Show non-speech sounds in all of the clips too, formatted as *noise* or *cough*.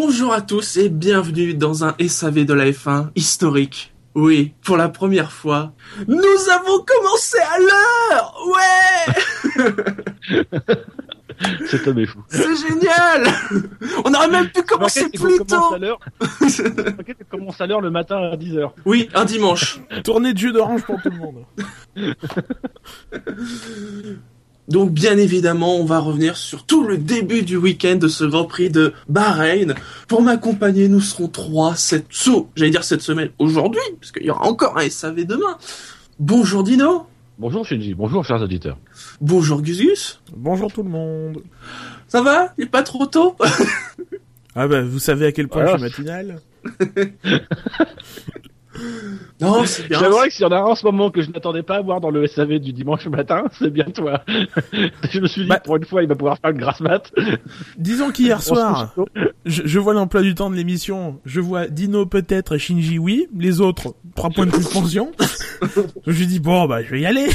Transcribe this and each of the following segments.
Bonjour à tous et bienvenue dans un SAV de la F1 historique. Oui, pour la première fois, nous avons commencé à l'heure Ouais *laughs* Cet homme est fou. C'est génial *laughs* On aurait même pu commencer plus tôt *laughs* commences à l'heure le matin à 10h. Oui, un dimanche. Tournée de jus d'orange pour tout le monde. Donc bien évidemment, on va revenir sur tout le début du week-end de ce Grand Prix de Bahreïn. Pour m'accompagner, nous serons trois cette saut, j'allais dire cette semaine aujourd'hui, parce qu'il y aura encore un SAV demain. Bonjour Dino. Bonjour Shinji, bonjour chers auditeurs. Bonjour Guzus. Bonjour tout le monde. Ça va? Il est pas trop tôt? Ah bah vous savez à quel point Voilà. je suis matinal *laughs* Non, *laughs* c'est bien. J'aimerais que s'il y en a un en ce moment que je n'attendais pas à voir dans le SAV du dimanche matin, *laughs* c'est bien toi. *laughs* je me suis dit, Bah- pour une fois, il va pouvoir faire une grasse mat. Disons qu'hier soir, je, je vois l'emploi du temps de l'émission, je vois Dino peut-être et Shinji oui, les autres, trois points de suspension. je me suis dit bon bah je vais y aller.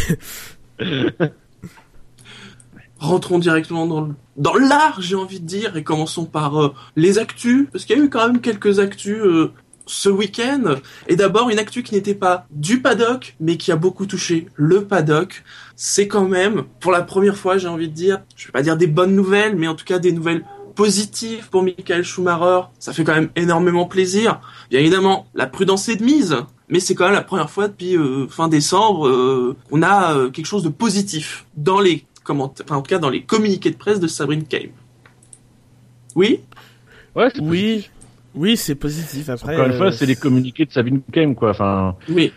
Rentrons directement dans le dans l'art, j'ai envie de dire, et commençons par euh, les actus, parce qu'il y a eu quand même quelques actus euh, ce week-end. Et d'abord une actu qui n'était pas du paddock, mais qui a beaucoup touché le paddock. C'est quand même, pour la première fois, j'ai envie de dire, je vais pas dire des bonnes nouvelles, mais en tout cas des nouvelles positives pour Michael Schumacher. Ça fait quand même énormément plaisir. Bien évidemment, la prudence est de mise, mais c'est quand même la première fois depuis euh, fin décembre euh, qu'on a euh, quelque chose de positif dans les commentaires, enfin en tout cas dans les communiqués de presse de Sabrine Kame. Oui, Ouais, c'est Oui, oui c'est positif après. Encore une fois, euh, c'est les communiqués de Sabine Kem, quoi. Enfin, oui.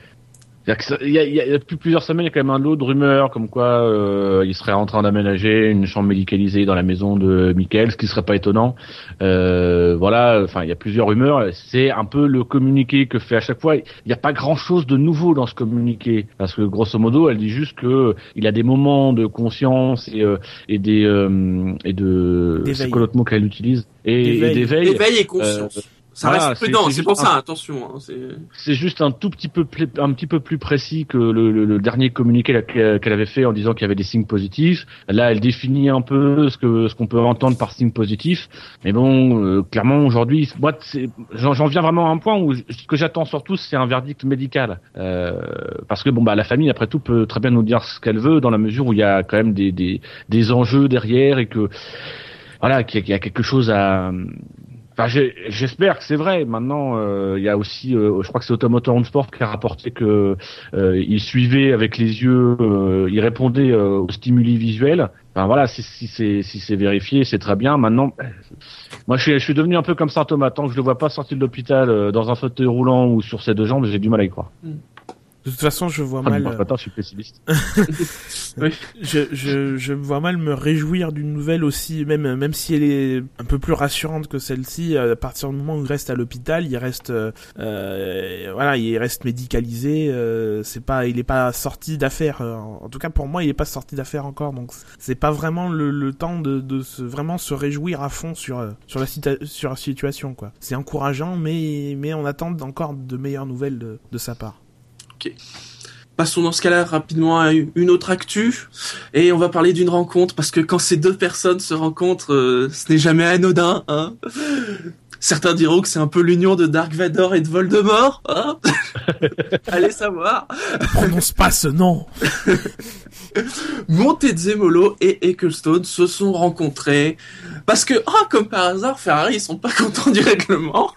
Il y a, il y a- depuis plusieurs semaines, il y a quand même un lot de rumeurs comme quoi euh, il serait en train d'aménager une chambre médicalisée dans la maison de Michael, ce qui serait pas étonnant. Euh, voilà, enfin, il y a plusieurs rumeurs. C'est un peu le communiqué que fait à chaque fois. Il n'y a pas grand-chose de nouveau dans ce communiqué, parce que grosso modo, elle dit juste que il a des moments de conscience et, euh, et des euh, et de c'est quoi l'autre mot qu'elle utilise? Et et D'éveil. d'éveil. Éveil et conscience. Ça voilà, reste c'est- prudent, c'est pour ça, un- attention. hein, c'est... Juste un tout petit peu pl- un petit peu plus précis que le, le- le dernier communiqué qu'elle avait fait en disant qu'il y avait des signes positifs. Là, elle définit un peu ce que ce qu'on peut entendre par signe positif. Mais bon, euh, clairement aujourd'hui, moi, j'en viens vraiment à un point où ce que j'attends surtout, c'est un verdict médical, Euh, parce que bon bah la famille après tout peut très bien nous dire ce qu'elle veut dans la mesure où il y a quand même des des, des enjeux derrière et que voilà qu'il y a quelque chose à Enfin, j'espère que c'est vrai. Maintenant, euh, il y a aussi, euh, je crois que c'est Automotor Sport qui a rapporté que euh, il suivait avec les yeux, euh, il répondait euh, aux stimuli visuels. Enfin voilà, si, c'est si c'est vérifié, c'est très bien. Maintenant, euh, moi, je suis, je suis devenu un peu comme Saint Thomas. Tant que je le vois pas sortir de l'hôpital dans un fauteuil roulant ou sur ses deux jambes, j'ai du mal à y croire. De toute façon, je vois Ah, mal. matin, je suis pessimiste. *laughs* *laughs* Je, je, je me vois mal me réjouir d'une nouvelle aussi, même, même si elle est un peu plus rassurante que celle-ci. À partir du moment où il reste à l'hôpital, il reste, euh, euh, voilà, il reste médicalisé. Euh, c'est pas, il est pas sorti d'affaire. euh, En tout cas, pour moi, il est pas sorti d'affaire encore. Donc, c'est pas vraiment le, le temps de, de se, vraiment se réjouir à fond sur, euh, sur la, cita- sur la situation, quoi. C'est encourageant, mais, mais on attend encore de meilleures nouvelles de, de sa part. Passons dans ce cas-là rapidement à une autre actu et on va parler d'une rencontre parce que quand ces deux personnes se rencontrent, euh, ce n'est jamais anodin. Hein Certains diront que c'est un peu l'union de Dark Vador et de Voldemort. Hein *laughs* Allez savoir. Prononce pas ce nom. Montezemolo et Ecclestone se sont rencontrés parce que, ah, comme par hasard, Ferrari ils sont pas contents du règlement.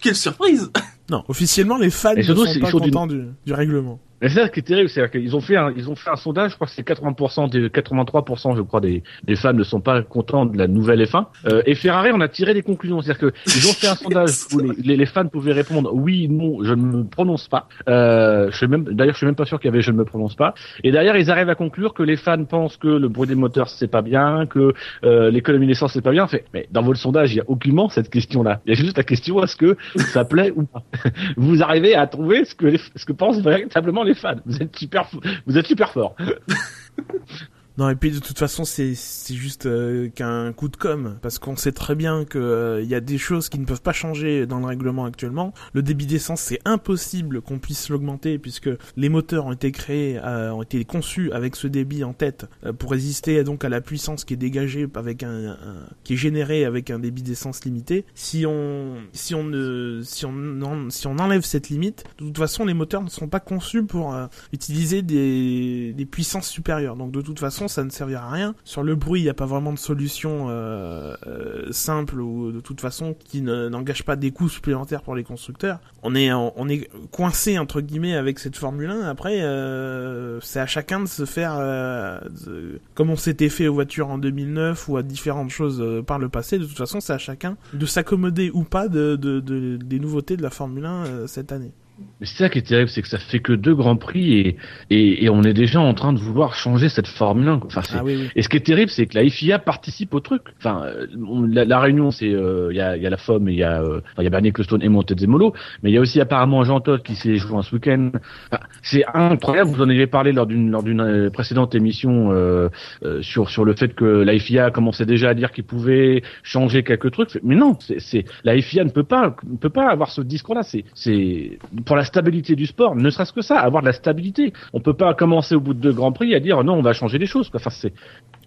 Quelle surprise Non, officiellement, les fans ne sont c'est- pas contents du, du règlement. Mais c'est ça qui est terrible, c'est qu'ils ont fait un, ils ont fait un sondage, je crois que c'est 80% des 83% je crois des, des fans ne sont pas contents de la nouvelle F1. Euh, et Ferrari, on a tiré des conclusions, c'est-à-dire que ils ont fait un sondage où les, les, fans pouvaient répondre oui, non, je ne me prononce pas. Euh, je suis même, d'ailleurs, je suis même pas sûr qu'il y avait je ne me prononce pas. Et derrière, ils arrivent à conclure que les fans pensent que le bruit des moteurs c'est pas bien, que euh, l'économie d'essence c'est pas bien. Fait, mais dans votre sondage, il y a aucunement cette question-là. Il y a juste la question est-ce que ça plaît ou pas? *laughs* Vous arrivez à trouver ce que ce que pensent véritablement les fans. Vous êtes super, vous êtes super fort. *laughs* Non, et puis de toute façon, c'est juste euh, qu'un coup de com, parce qu'on sait très bien que euh, y a des choses qui ne peuvent pas changer dans le règlement actuellement. Le débit d'essence, c'est impossible qu'on puisse l'augmenter, puisque les moteurs ont été créés, euh, ont été conçus avec ce débit en tête pour résister donc à la puissance qui est dégagée avec un, qui est générée avec un débit d'essence limité. Si on si on ne si on si on enlève cette limite, de toute façon, les moteurs ne sont pas conçus pour utiliser des des puissances supérieures. Donc de toute façon, ça ne servira à rien. Sur le bruit, il n'y a pas vraiment de solution euh, euh, simple ou de toute façon qui n'engage pas des coûts supplémentaires pour les constructeurs. On est on est coincé entre guillemets avec cette Formule 1. Après, euh, c'est à chacun de se faire comme on s'était fait aux voitures en 2009 ou à différentes choses par le passé. De toute façon, c'est à chacun de s'accommoder ou pas de, des nouveautés de la Formule 1 cette année. Mais c'est ça qui est terrible, c'est que ça fait que deux grands prix et, et, et, on est déjà en train de vouloir changer cette Formule 1. Enfin, ah Et ce qui est terrible, c'est que la FIA participe au truc. Enfin, euh, la, la réunion, c'est euh, il y, a, y, a, la FOM et il y a euh, il y a Bernie Ecclestone et Montezemolo, mais il y a aussi apparemment Jean Todt qui s'est joué ce week-end. Enfin, c'est incroyable. Vous en avez parlé lors d'une lors d'une précédente émission sur sur le fait que la FIA commençait déjà à dire qu'il pouvait changer quelques trucs. Mais non, c'est la FIA ne peut pas ne peut pas avoir ce discours-là. C'est c'est pour la stabilité du sport, ne serait-ce que ça, avoir de la stabilité. On peut pas commencer au bout de deux grands prix à dire non, on va changer les choses. Enfin, c'est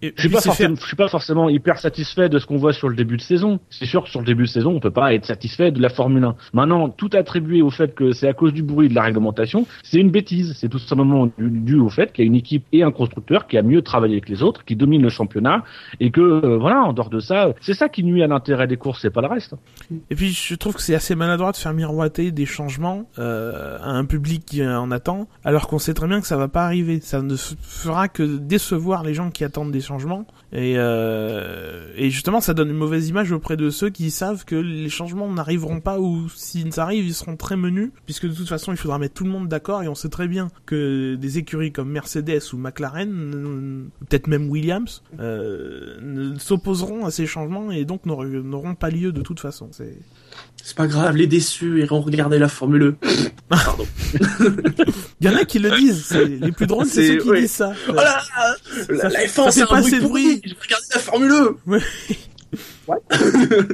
je suis pas forcément, je suis pas forcément hyper satisfait de ce qu'on voit sur le début de saison. C'est sûr que sur le début de saison, on peut pas être satisfait de la Formule 1. Maintenant, tout attribuer au fait que c'est à cause du bruit de la réglementation, c'est une bêtise. C'est tout simplement dû, au fait qu'il y a une équipe et un constructeur qui a mieux travaillé que les autres, qui domine le championnat, et que euh, voilà, en dehors de ça, c'est ça qui nuit à l'intérêt des courses, c'est pas le reste. Et puis, je trouve que c'est assez maladroit de faire miroiter des changements euh, à un public qui en attend, alors qu'on sait très bien que ça va pas arriver. Ça ne fera que décevoir les gens qui attendent des changements et, euh, et justement ça donne une mauvaise image auprès de ceux qui savent que les changements n'arriveront pas ou s'ils arrivent ils seront très menus puisque de toute façon il faudra mettre tout le monde d'accord et on sait très bien que des écuries comme Mercedes ou McLaren peut-être même Williams euh, s'opposeront à ces changements et donc n'auront pas lieu de toute façon c'est pas grave, les déçus iront regarder la Formule 1. Pardon. *laughs* Il y en a qui le disent. Les plus drôles, c'est ceux qui disent ça. Oh là La, la F1, c'est un pas bruit bruit. Je vais regarder la Formule 1. Ouais. ouais. *laughs*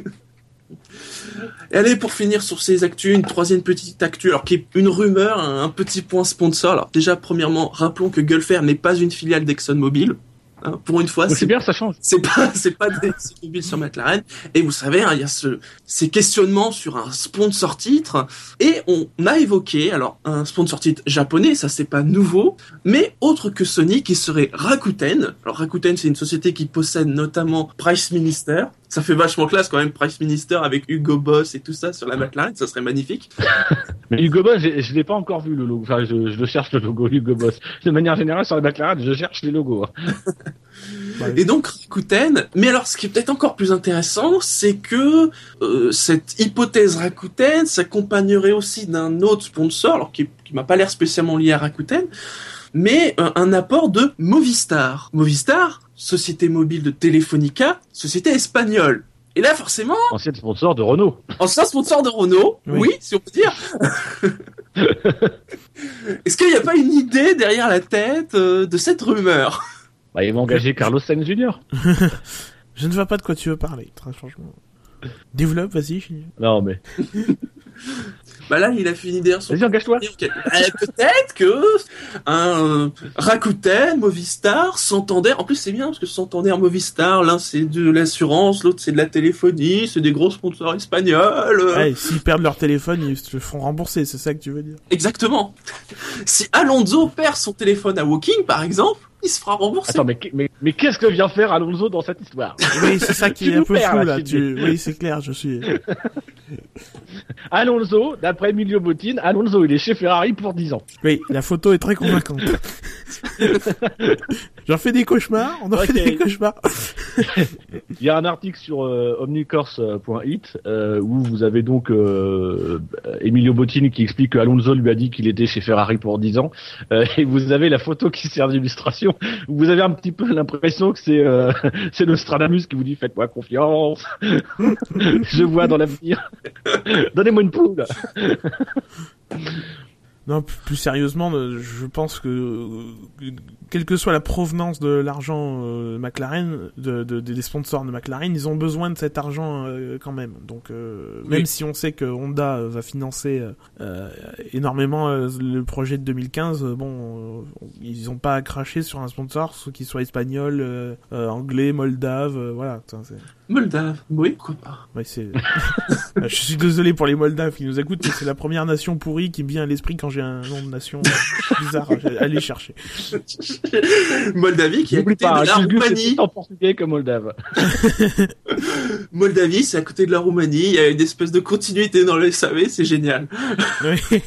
Et allez, pour finir sur ces actus, une troisième petite actu, alors qui est une rumeur, un, petit point sponsor. Alors déjà, premièrement, rappelons que Gulfer n'est pas une filiale d'ExxonMobil. Hein, pour une fois, c'est bien, ça change. C'est pas, *laughs* c'est pas des mobiles sur McLaren. Et vous savez, hein, il y a ce, ces questionnements sur un sponsor titre. Et on a évoqué, alors, un sponsor titre japonais, ça c'est pas nouveau, mais autre que Sony, qui serait Rakuten. Alors Rakuten, c'est une société qui possède notamment Price Minister, ça fait vachement classe quand même Price Minister avec Hugo Boss et tout ça sur la McLaren, ça serait magnifique. *laughs* Mais Hugo Boss, je, l'ai pas encore vu le logo. Enfin, je, le cherche le logo Hugo Boss. De manière générale sur la McLaren, je cherche les logos. Hein. Et donc Rakuten. Mais alors, ce qui est peut-être encore plus intéressant, c'est que euh, cette hypothèse Rakuten s'accompagnerait aussi d'un autre sponsor, alors qui, qui m'a pas l'air spécialement lié à Rakuten, mais euh, un apport de Movistar. Movistar, société mobile de Telefonica, société espagnole. Et là, forcément... Ancien sponsor de Renault. Ancien sponsor de Renault, oui, si on peut dire. *laughs* Est-ce qu'il n'y a pas une idée derrière la tête euh, de cette rumeur? Bah, Ils vont engager Carlos Sainz Jr. *laughs* Je ne vois pas de quoi tu veux parler, très franchement. Développe, vas-y. Non, mais... *laughs* Bah là, il a fini d'ailleurs son. Vas-y, engage-toi. Eh, peut-être que un Rakuten, Movistar, Santander. En plus, c'est bien parce que Santander, Movistar, l'un c'est de l'assurance, l'autre c'est de la téléphonie, c'est des gros sponsors espagnols. Ouais, s'ils perdent leur téléphone, ils se font rembourser. C'est ça que tu veux dire Exactement. Si Alonso perd son téléphone à Walking, par exemple, il se fera rembourser. Attends, mais, mais, mais qu'est-ce que vient faire Alonso dans cette histoire Oui, c'est *laughs* ça qui est un peu flou là. Tu... Oui, c'est clair, je suis. *laughs* Alonso, d'après Emilio Bottine, Alonso il est chez Ferrari pour 10 ans. Oui, la photo est très convaincante. *laughs* J'en fais des cauchemars, on en fait des cauchemars. Il y a un article sur euh, omnicourse.it euh, où vous avez donc euh, Emilio Bottini qui explique que Alonso lui a dit qu'il était chez Ferrari pour 10 ans euh, et vous avez la photo qui sert d'illustration. Vous avez un petit peu l'impression que c'est euh, *laughs* c'est qui vous dit faites-moi confiance. *laughs* Je vois dans l'avenir. *laughs* Donnez-moi une poule. Non, plus sérieusement, euh, je pense que euh, quelle que soit la provenance de l'argent euh, McLaren, de, de- des sponsors de McLaren, ils ont besoin de cet argent euh, quand même. Donc euh, même si on sait que Honda va financer énormément le projet de 2015, euh, bon, ils ont pas à cracher sur un sponsor, qu'il soit espagnol, anglais, moldave, voilà. Moldave, oui, pourquoi pas. Ouais, c'est. *laughs* je suis désolé pour les Moldaves qui nous écoutent, mais c'est la première nation pourrie qui me vient à l'esprit quand j'ai un nom de nation euh, bizarre à aller chercher. *laughs* Moldavie qui est à côté pas, de la Roumanie. en portugais que moldave. *laughs* Moldavie, c'est à côté de la Roumanie. Il y a une espèce de continuité dans le SAV, c'est génial. Oui.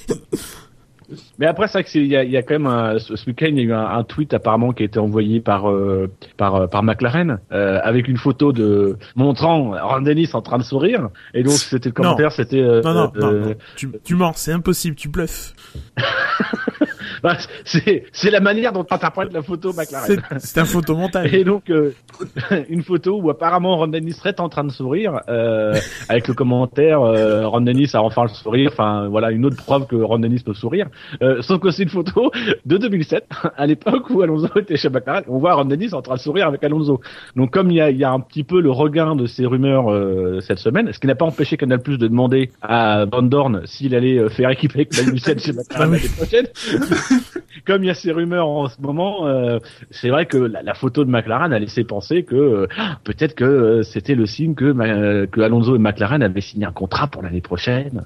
Mais après, c'est vrai qu'il y y a quand même un, ce week-end, il y a eu un, un tweet apparemment qui a été envoyé par euh, par euh, par McLaren euh, avec une photo de montrant Ron Dennis en train de sourire. Et donc c'était le commentaire, c'était euh, Non, non, non, euh, non. Tu, tu mens, c'est impossible, tu bluffes. *laughs* bah, c'est la manière dont tu interprètes la photo McLaren. C'est un photomontage. Et donc euh, *laughs* une photo où apparemment Ron Dennis serait en train de sourire euh, avec le commentaire euh, Ron Dennis a enfin le sourire. Enfin voilà une autre preuve que Ron Dennis peut sourire. Euh, sauf que c'est une photo de 2007 à l'époque où Alonso *laughs* était chez McLaren. On voit Ron Dennis en train de sourire avec Alonso. Donc comme il y a, y a un petit peu le regain de ces rumeurs euh, cette semaine, ce qui n'a pas empêché Canal Plus de demander à Van Dorn s'il allait euh, faire équiper avec la Lucette chez McLaren Ah oui. l'année prochaine. *laughs* comme il y a ces rumeurs en ce moment, euh, c'est vrai que la, la photo de McLaren a laissé penser que euh, peut-être que euh, c'était le signe que, Alonso et McLaren avaient signé un contrat pour l'année prochaine.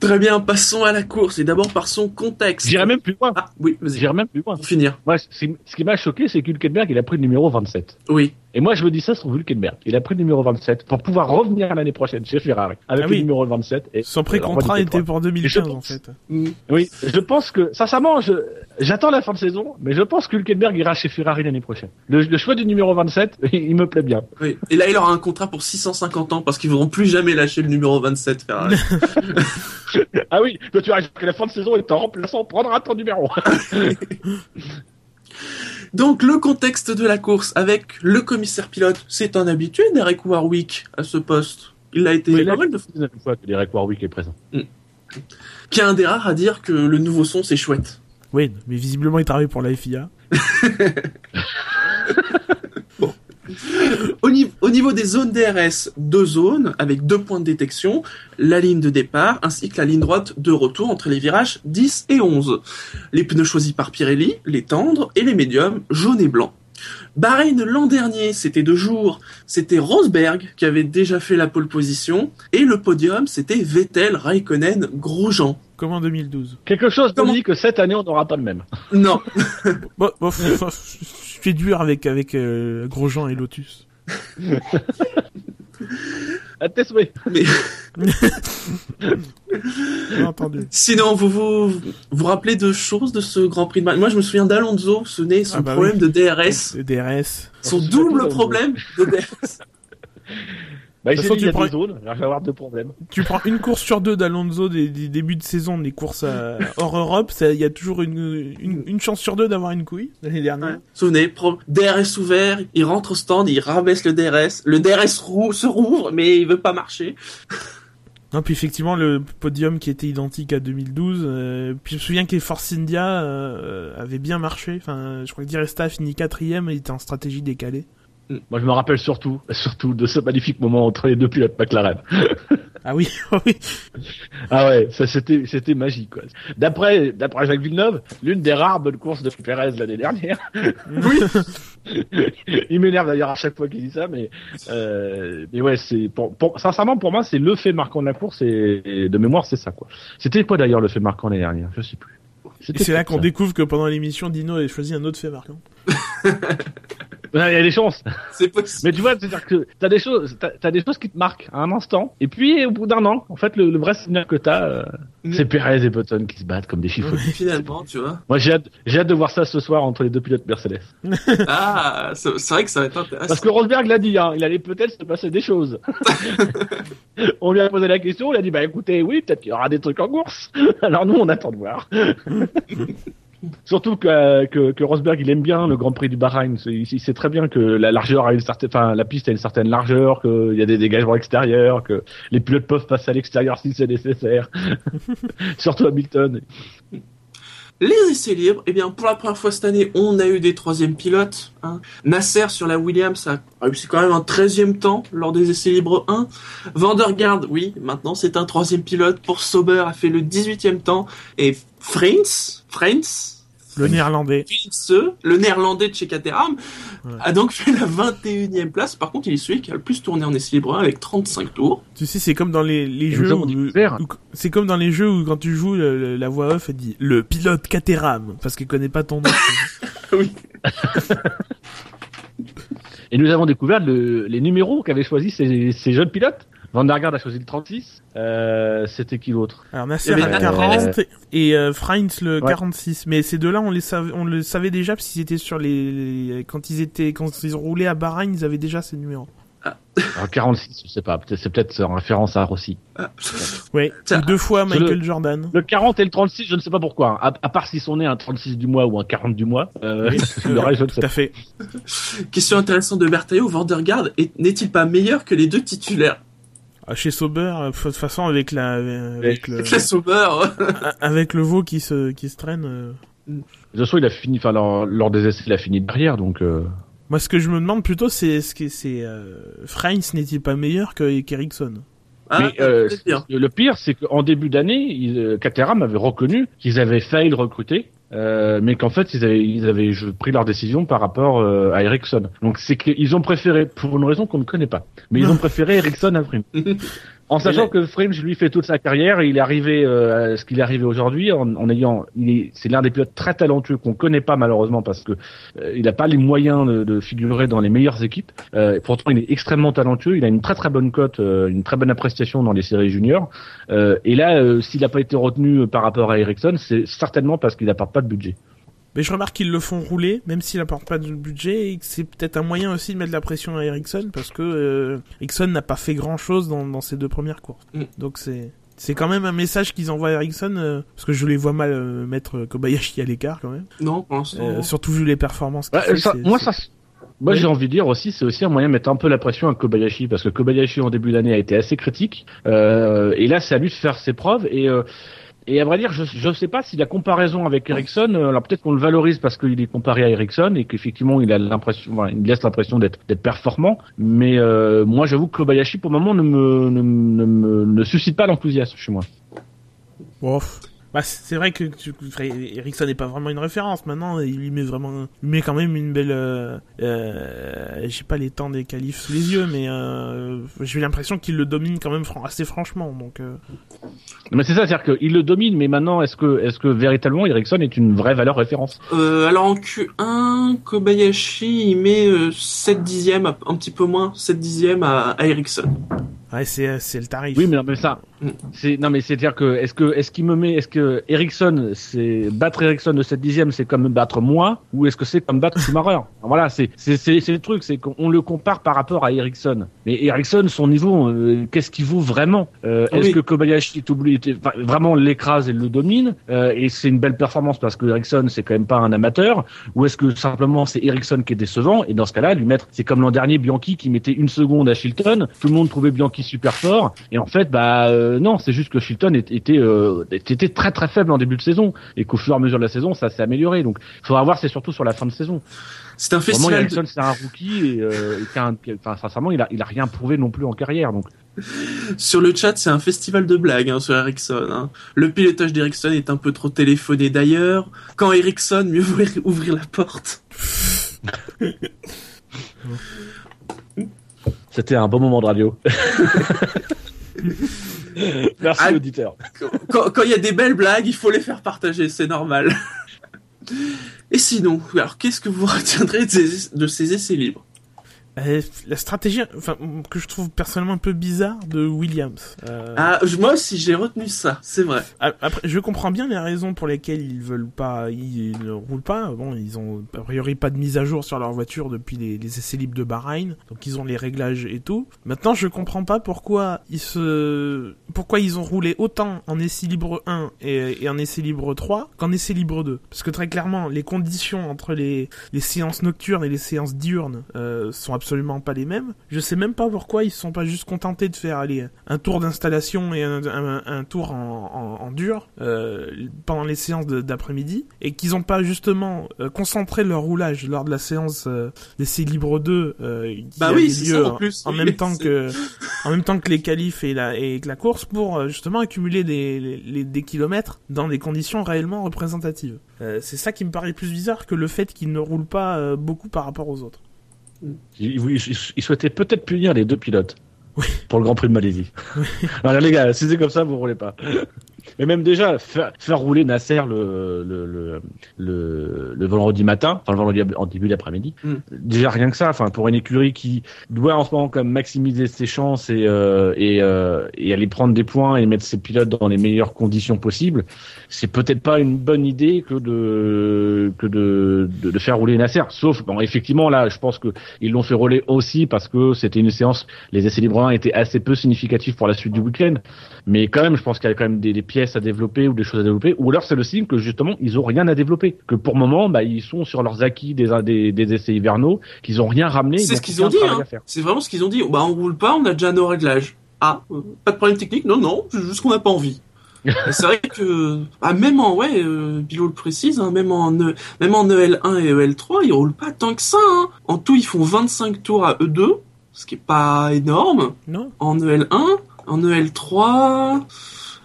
Très bien, passons à la course et d'abord par son contexte. J'irai même plus loin. Ah oui, vas-y. J'irai même plus loin. Pour finir. C'est- ce qui m'a choqué, c'est qu'Hülkenberg, il a pris le numéro 27. Oui. Et moi, je me dis ça sur Hülkenberg. Il a pris le numéro 27 pour pouvoir revenir l'année prochaine chez Ferrari avec Ah le numéro 27. Et Son pré-contrat était pour 2015 je en fait. Mm. Oui, je pense que, sincèrement, je, j'attends la fin de saison, mais je pense qu'Hülkenberg ira chez Ferrari l'année prochaine. Le, le choix du numéro 27, *laughs* il me plaît bien. oui. Et là, il aura un contrat pour 650 ans parce qu'ils voudront plus jamais lâcher le numéro 27 Ferrari. *laughs* Ah oui, toi tu arrives jusqu'à la fin de saison et ton remplaçant prendra ton numéro. *laughs* Donc, le contexte de la course avec le commissaire pilote, c'est un habitué d'Eric Warwick à ce poste. Il a été Oui, pas mal de fois. c'est la fois que Derek Warwick est présent. Qui est un des rares à dire que le nouveau son, c'est chouette. Oui, mais visiblement il travaille pour la FIA. *laughs* *laughs* Au, ni- au niveau des zones DRS, deux zones avec deux points de détection, la ligne de départ ainsi que la ligne droite de retour entre les virages 10 et 11. Les pneus choisis par Pirelli, les tendres et les médiums, jaune et blanc. Bahreïn l'an dernier, c'était deux jours, c'était Rosberg qui avait déjà fait la pole position et le podium c'était Vettel, Raikkonen, Grosjean. Comme en 2012. Quelque chose me dit que cette année on n'aura pas le même. Non, *laughs* Bon, je suis dur avec, avec euh, Grosjean et Lotus. *laughs* Mais *laughs* entendu. sinon vous vous vous rappelez de choses de ce Grand Prix de Moi je me souviens d'Alonso, ce n'est son Ah bah problème oui. de DRS. Le DRS. Son double problème de DRS. Bah, il De s'est toute dit, il y a façon, deux zones, il va y avoir deux problèmes. Tu prends une course sur deux d'Alonso des, des débuts de saison, des courses à- *laughs* hors Europe, il y a toujours une, une, une chance sur deux d'avoir une couille l'année dernière. Souvenez, pro- DRS ouvert, il rentre au stand, il rabaisse le DRS, le DRS rou- se rouvre, mais il veut pas marcher. *laughs* Non, puis effectivement, le podium qui était identique à 2012. euh, puis je me souviens que les Force India euh, avaient bien marché. Enfin, je crois que Di Resta a fini quatrième, il était en stratégie décalée. Moi je me rappelle surtout, surtout de ce magnifique moment entre les deux pilotes McLaren. *laughs* Ah oui, *laughs* oui. Ah ouais, ça c'était c'était magique quoi. D'après d'après Jacques Villeneuve, l'une des rares bonnes courses de Perez l'année dernière. *laughs* Oui. Il m'énerve d'ailleurs à chaque fois qu'il dit ça, mais euh, mais ouais, c'est pour, pour- sincèrement pour moi c'est le fait marquant de la course et, et de mémoire c'est ça quoi. C'était quoi d'ailleurs le fait marquant l'année dernière? Je sais plus. Et c'est là qu'on découvre que pendant l'émission, Dino avait choisi un autre fait marquant. *laughs* Il y a des chances. C'est possible. Mais tu vois, c'est-à-dire que t'as des choses, t'as, t'as des choses qui te marquent à un instant, et puis au bout d'un an, en fait, le, le vrai souvenir que t'as, euh, Mm. c'est Perez et Button qui se battent comme des chiffres. Finalement, tu vois. Moi, j'ai hâte, j'ai hâte de voir ça ce soir entre les deux pilotes Mercedes. *laughs* Ah, c'est c'est vrai que ça va être intéressant. Parce que Rosberg l'a dit, hein, il allait peut-être se passer des choses. *laughs* on lui a posé la question, il a dit, bah écoutez, oui, peut-être qu'il y aura des trucs en course. Alors nous, on attend de voir. Surtout que, que, que, Rosberg, il aime bien le Grand Prix du Bahreïn. Il, sait très bien que la largeur a une certaine, enfin, la piste a une certaine largeur, qu'il y a des dégagements extérieurs, que les pilotes peuvent passer à l'extérieur si c'est nécessaire. *laughs* Surtout Hamilton. Les essais libres, eh bien, pour la première fois cette année, on a eu des troisièmes pilotes. Hein. Nasser sur la Williams a réussi quand même un treizième temps lors des essais libres 1. Vandergaard, oui, maintenant c'est un troisième pilote. Pour Sauber, a fait le 18e temps. Et Frins, Frans, le néerlandais. le néerlandais de chez Caterham, a donc fait la 21e place. Par contre, il est celui qui a le plus tourné en essai libre avec 35 tours. Tu sais, c'est comme dans les, les jeux où, c'est comme dans les jeux où quand tu joues, la voix off elle dit le pilote Caterham parce qu'il connaît pas ton nom. *laughs* oui. Et nous avons découvert les numéros qu'avaient choisi ces jeunes pilotes. Van der a choisi le 36. Euh, C'était qui l'autre? Alors Nasser le 40 et euh, le 46. Mais ces deux-là, on les savait, on le savait déjà parce qu'ils étaient sur les, quand ils étaient, quand ils roulaient à Bahreïn, ils avaient déjà ces numéros. Ah. Alors 46, je sais pas, c'est peut-être en référence à Rossi. Ah. Ouais, deux fois Michael Jordan. Le 40 et le 36, je ne sais pas pourquoi. À, part s'ils sont nés un 36 du mois ou un 40 du mois. *laughs* Euh, le reste, je ne sais Tout à fait. Question intéressante de Bertaillot, Vandergaard n'est-il pas meilleur que les deux titulaires? Chez Sauber, euh, de toute façon avec la avec le Sauber, avec le veau qui se qui se traîne. Euh. De toute façon, il a fini, enfin lors, des essais, il a fini derrière, donc. Euh. Moi, ce que je me demande plutôt, c'est ce que c'est Freins n'est-il pas meilleur que qu'Ericsson ah, le pire, c'est qu'en début d'année, Caterham avait reconnu qu'ils avaient failli le recruter euh, mais qu'en fait ils avaient, ils avaient pris leur décision par rapport euh, à Ericsson. Donc c'est qu'ils ont préféré, pour une raison qu'on ne connaît pas, mais ils ont *laughs* préféré Ericsson à Frim. *laughs* En sachant que Fringe lui fait toute sa carrière, il est arrivé euh, à ce qu'il est arrivé aujourd'hui en, en, ayant, c'est l'un des pilotes très talentueux qu'on connaît pas malheureusement parce que euh, il n'a pas les moyens de, de, figurer dans les meilleures équipes. Euh, pourtant, il est extrêmement talentueux. Il a une très très bonne cote, euh, une très bonne appréciation dans les séries juniors. et là, s'il n'a pas été retenu par rapport à Ericsson, c'est certainement parce qu'il n'apporte pas de budget. Mais je remarque qu'ils le font rouler, même s'il apporte pas de budget, et que c'est peut-être un moyen aussi de mettre de la pression à Ericsson, parce que euh, Ericsson n'a pas fait grand-chose dans, dans ses deux premières courses. Mm. Donc c'est c'est quand même un message qu'ils envoient à Ericsson, euh, parce que je les vois mal euh, mettre Kobayashi à l'écart quand même. Non, euh, surtout vu les performances. Bah, moi, ça, moi, j'ai envie de dire aussi, c'est aussi un moyen de mettre un peu la pression à Kobayashi, parce que Kobayashi en début d'année a été assez critique, et là, c'est à lui de faire ses preuves, et et à vrai dire, je ne sais pas si la comparaison avec Ericsson, euh, alors peut-être qu'on le valorise parce qu'il est comparé à Ericsson et qu'effectivement il a l'impression, il laisse l'impression d'être performant. Mais euh, moi, j'avoue que Kobayashi, pour le moment, ne me ne, ne, ne suscite pas l'enthousiasme chez moi. Bah, c'est vrai que Ericsson n'est pas vraiment une référence. Maintenant, il lui met vraiment, il met quand même une belle. Euh, euh, J'ai pas les temps des qualifs sous les yeux, mais euh, j'ai l'impression qu'il le domine quand même assez franchement. Donc. Euh... Mais c'est ça, c'est-à-dire qu'il le domine, mais maintenant, est-ce que, est-ce que véritablement Ericsson est une vraie valeur référence? Euh, Alors en Q1, Kobayashi il met 7 dixièmes, un petit peu moins, 7 dixièmes à, à Ericsson. Ouais, c'est c'est le tarif. Oui, mais ça. C'est non, mais c'est à dire que est-ce que est-ce qu'il me met, est-ce que Ericsson, c'est battre Ericsson de cette dixième, c'est comme battre moi, ou est-ce que c'est comme battre Schumacher? Voilà, c'est c'est c'est le truc, c'est qu'on le compare par rapport à Ericsson. Mais Ericsson, son niveau, euh, qu'est-ce qu'il vaut vraiment? Euh, Est-ce que Kobayashi oublie, vraiment l'écrase et le domine euh, Et c'est une belle performance parce que Ericsson, c'est quand même pas un amateur, ou est-ce que simplement c'est Ericsson qui est décevant? Et dans ce cas-là, lui mettre, c'est comme l'an dernier Bianchi qui mettait une seconde à Shilton, tout le monde trouvait Bianchi super fort. Et en fait, bah euh, non, c'est juste que Shilton était, euh, était très très faible en début de saison et qu'au fur et à mesure de la saison, ça s'est amélioré. Donc, il faudra voir, c'est surtout sur la fin de saison. C'est un festival. Ericsson, c'est un rookie et, euh, enfin, sincèrement, il a, il a rien prouvé non plus en carrière. Donc. Sur le chat, c'est un festival de blagues hein, sur Ericsson. Hein. Le pilotage d'Ericsson est un peu trop téléphoné d'ailleurs. Quand Ericsson, mieux vaut ouvrir la porte. C'était un bon moment de radio. *laughs* *laughs* Merci ah, auditeur. Quand il y a des belles blagues, il faut les faire partager, c'est normal. Et sinon, alors qu'est-ce que vous *laughs* retiendrez de ces, essais libres? La stratégie, enfin, que je trouve personnellement un peu bizarre de Williams. Euh... Ah, moi aussi j'ai retenu ça, c'est vrai. Après, je comprends bien les raisons pour lesquelles ils veulent pas, ils, ne roulent pas. Bon, ils ont a priori pas de mise à jour sur leur voiture depuis les, les essais libres de Bahreïn, donc ils ont les réglages et tout. Maintenant, je comprends pas pourquoi ils se, pourquoi ils ont roulé autant en essai libre 1 et, et en essai libre 3 qu'en essai libre 2. Parce que très clairement, les conditions entre les, les séances nocturnes et les séances diurnes euh, sont absolument pas les mêmes. Je sais même pas pourquoi ils se sont pas juste contentés de faire aller un tour d'installation et un, un, tour en, en, dur euh, pendant les séances d'après-midi et qu'ils ont pas justement euh, concentré leur roulage lors de la séance euh, d'essai libre 2 euh, qui bah oui, lieu en, plus, en même temps que *laughs* en même temps que les qualifs et la et la course pour justement accumuler des, les, des kilomètres dans des conditions réellement représentatives. C'est ça qui me paraît plus bizarre que le fait qu'ils ne roulent pas beaucoup par rapport aux autres. Il, souhaitait peut-être punir les deux pilotes. Oui. Pour le Grand Prix de Malaisie. *laughs* Alors les gars, si c'est comme ça, vous roulez pas. Mais même déjà, faire, faire rouler Nasser le, le, le, le, le vendredi matin, enfin le vendredi en début d'après-midi, mm. déjà rien que ça, enfin pour une écurie qui doit en ce moment comme maximiser ses chances et, euh, et, euh, et aller prendre des points et mettre ses pilotes dans les meilleures conditions possibles, c'est peut-être pas une bonne idée que de que de, de, de, faire rouler Nasser. Sauf, bon, effectivement, là, je pense que ils l'ont fait rouler aussi parce que c'était une séance, les essais libres 1 étaient assez peu significatifs pour la suite du week-end. Mais quand même, je pense qu'il y a quand même des, des pièces à développer ou des choses à développer. Ou alors, c'est le signe que justement, ils ont rien à développer. Que pour le moment, bah, ils sont sur leurs acquis des, des, des essais hivernaux, qu'ils ont rien ramené. C'est ce qu'ils ont dit, hein. C'est vraiment ce qu'ils ont dit. Bah, on roule pas, on a déjà nos réglages. Ah, euh, pas de problème technique Non, non, c'est juste qu'on n'a pas envie *laughs* c'est vrai que ah, même en ouais, euh, Bilo le précise, hein, même en même en EL1 et EL3, ils roulent pas tant que ça. Hein. En tout, ils font 25 tours à E2, ce qui est pas énorme. Non. En EL1, en EL3,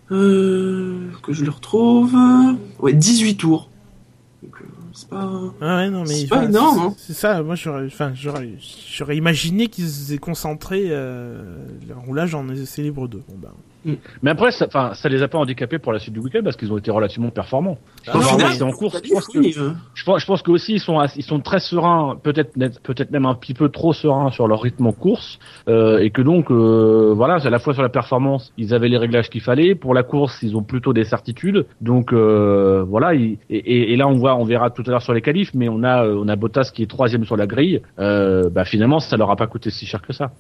euh, que je le retrouve, ouais, 18 tours. Donc, euh, c'est pas, ah ouais, non, mais c'est pas énorme. Hein. C'est ça, moi j'aurais, enfin, j'aurais, j'aurais imaginé qu'ils aient concentré euh, le roulage en essai libre 2. Bon, mais après, ça, ça les a pas handicapés pour la suite du week-end parce qu'ils ont été relativement performants. Ah, en course. Je pense, que, je pense, je pense que aussi ils sont, ils sont très sereins, peut-être, peut-être même un petit peu trop sereins sur leur rythme en course, euh, et que donc, euh, voilà, à la fois sur la performance, ils avaient les réglages qu'il fallait. Pour la course, ils ont plutôt des certitudes. Donc, euh, voilà. et, et, là, on voit, on verra tout à l'heure sur les qualifs, mais on a, on a Bottas qui est troisième sur la grille. Euh, bah finalement, ça leur a pas coûté si cher que ça.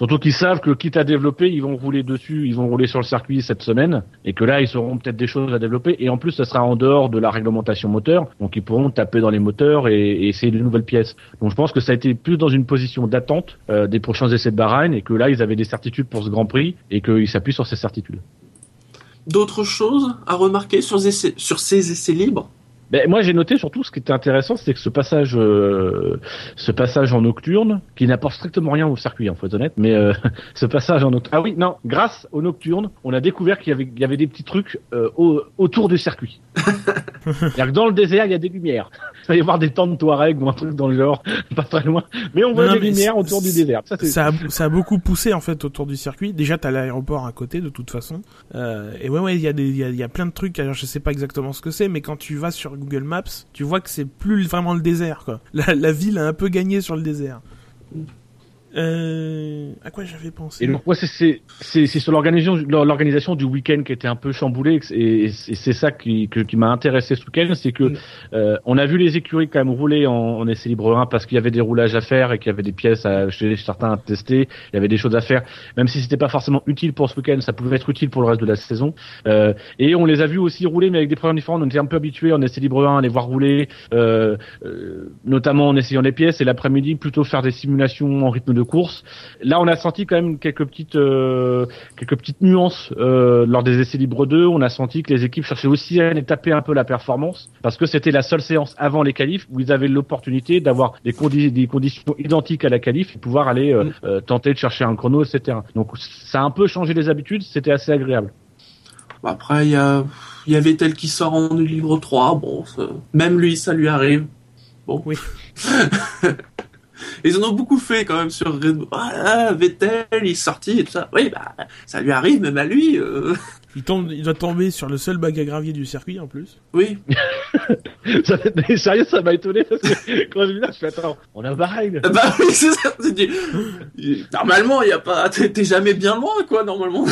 Surtout qu'ils savent que quitte à développer, ils vont rouler dessus, ils vont rouler sur le circuit cette semaine, et que là, ils auront peut-être des choses à développer. Et en plus, ça sera en dehors de la réglementation moteur, donc ils pourront taper dans les moteurs et, essayer de nouvelles pièces. Donc je pense que ça a été plus dans une position d'attente euh, des prochains essais de Bahreïn, et que là, ils avaient des certitudes pour ce Grand Prix, et qu'ils s'appuient sur ces certitudes. D'autres choses à remarquer sur, sur ces essais libres? Ben, moi, j'ai noté surtout ce qui était intéressant, c'est que ce passage, euh, ce passage en nocturne, qui n'apporte strictement rien au circuit, il hein, faut être honnête, mais euh, *laughs* ce passage en nocturne. Ah oui, non, grâce au nocturne, on a découvert qu'il y avait, il y avait des petits trucs euh, autour du circuit. *laughs* C'est-à-dire que dans le désert, il y a des lumières. Il va y avoir des tentes de Touareg ou un truc dans le genre, *laughs* pas très loin, mais on voit des lumières autour du désert. Ça, ça, a, ça, a, beaucoup poussé en fait autour du circuit. Déjà, t'as l'aéroport à côté de toute façon. et ouais, ouais, il y a des, il y a, y a plein de trucs. Alors, je sais pas exactement ce que c'est, mais quand tu vas sur Google Maps, tu vois que c'est plus vraiment le désert, quoi. La, la, ville a un peu gagné sur le désert. Euh, à quoi j'avais pensé Et ouais, c'est c'est sur l'organisation l'organisation du week-end qui était un peu chamboulée et, c'est ça qui qui m'a intéressé ce week-end, c'est que mm. euh, on a vu les écuries quand même rouler en, en essai libre 1 parce qu'il y avait des roulages à faire et qu'il y avait des pièces à chez certains à tester, il y avait des choses à faire, même si c'était pas forcément utile pour ce week-end, ça pouvait être utile pour le reste de la saison. Euh, et on les a vus aussi rouler mais avec des problèmes différents. On était un peu habitués en essai libre 1 à les voir rouler, euh, euh, notamment en essayant des pièces et l'après-midi plutôt faire des simulations en rythme de de course. Là, on a senti quand même quelques petites euh, quelques petites nuances euh, lors des essais libres 2. On a senti que les équipes cherchaient aussi à aller taper un peu la performance parce que c'était la seule séance avant les qualifs où ils avaient l'opportunité d'avoir des, des conditions identiques à la qualif et pouvoir aller euh, mm. tenter de chercher un chrono, etc. Donc ça a un peu changé les habitudes. C'était assez agréable. Après, il y a il y avait tel qui sort en livre 3. Bon, même lui, ça lui arrive. Bon. Oui. *laughs* Ils en ont beaucoup fait quand même sur Red Bull. Ah, Vettel, il est sorti et tout ça. Oui, bah, ça lui arrive même à lui. Euh. Il tombe, il doit tomber sur le seul bac à gravier du circuit en plus. Oui. *laughs* Ça, mais sérieux, ça m'a étonné parce que *laughs* quand j'ai vu là, je fais attends, on a pareil. Bah oui, c'est ça. du- Normalement, il y a pas. T'es jamais bien loin, quoi, normalement.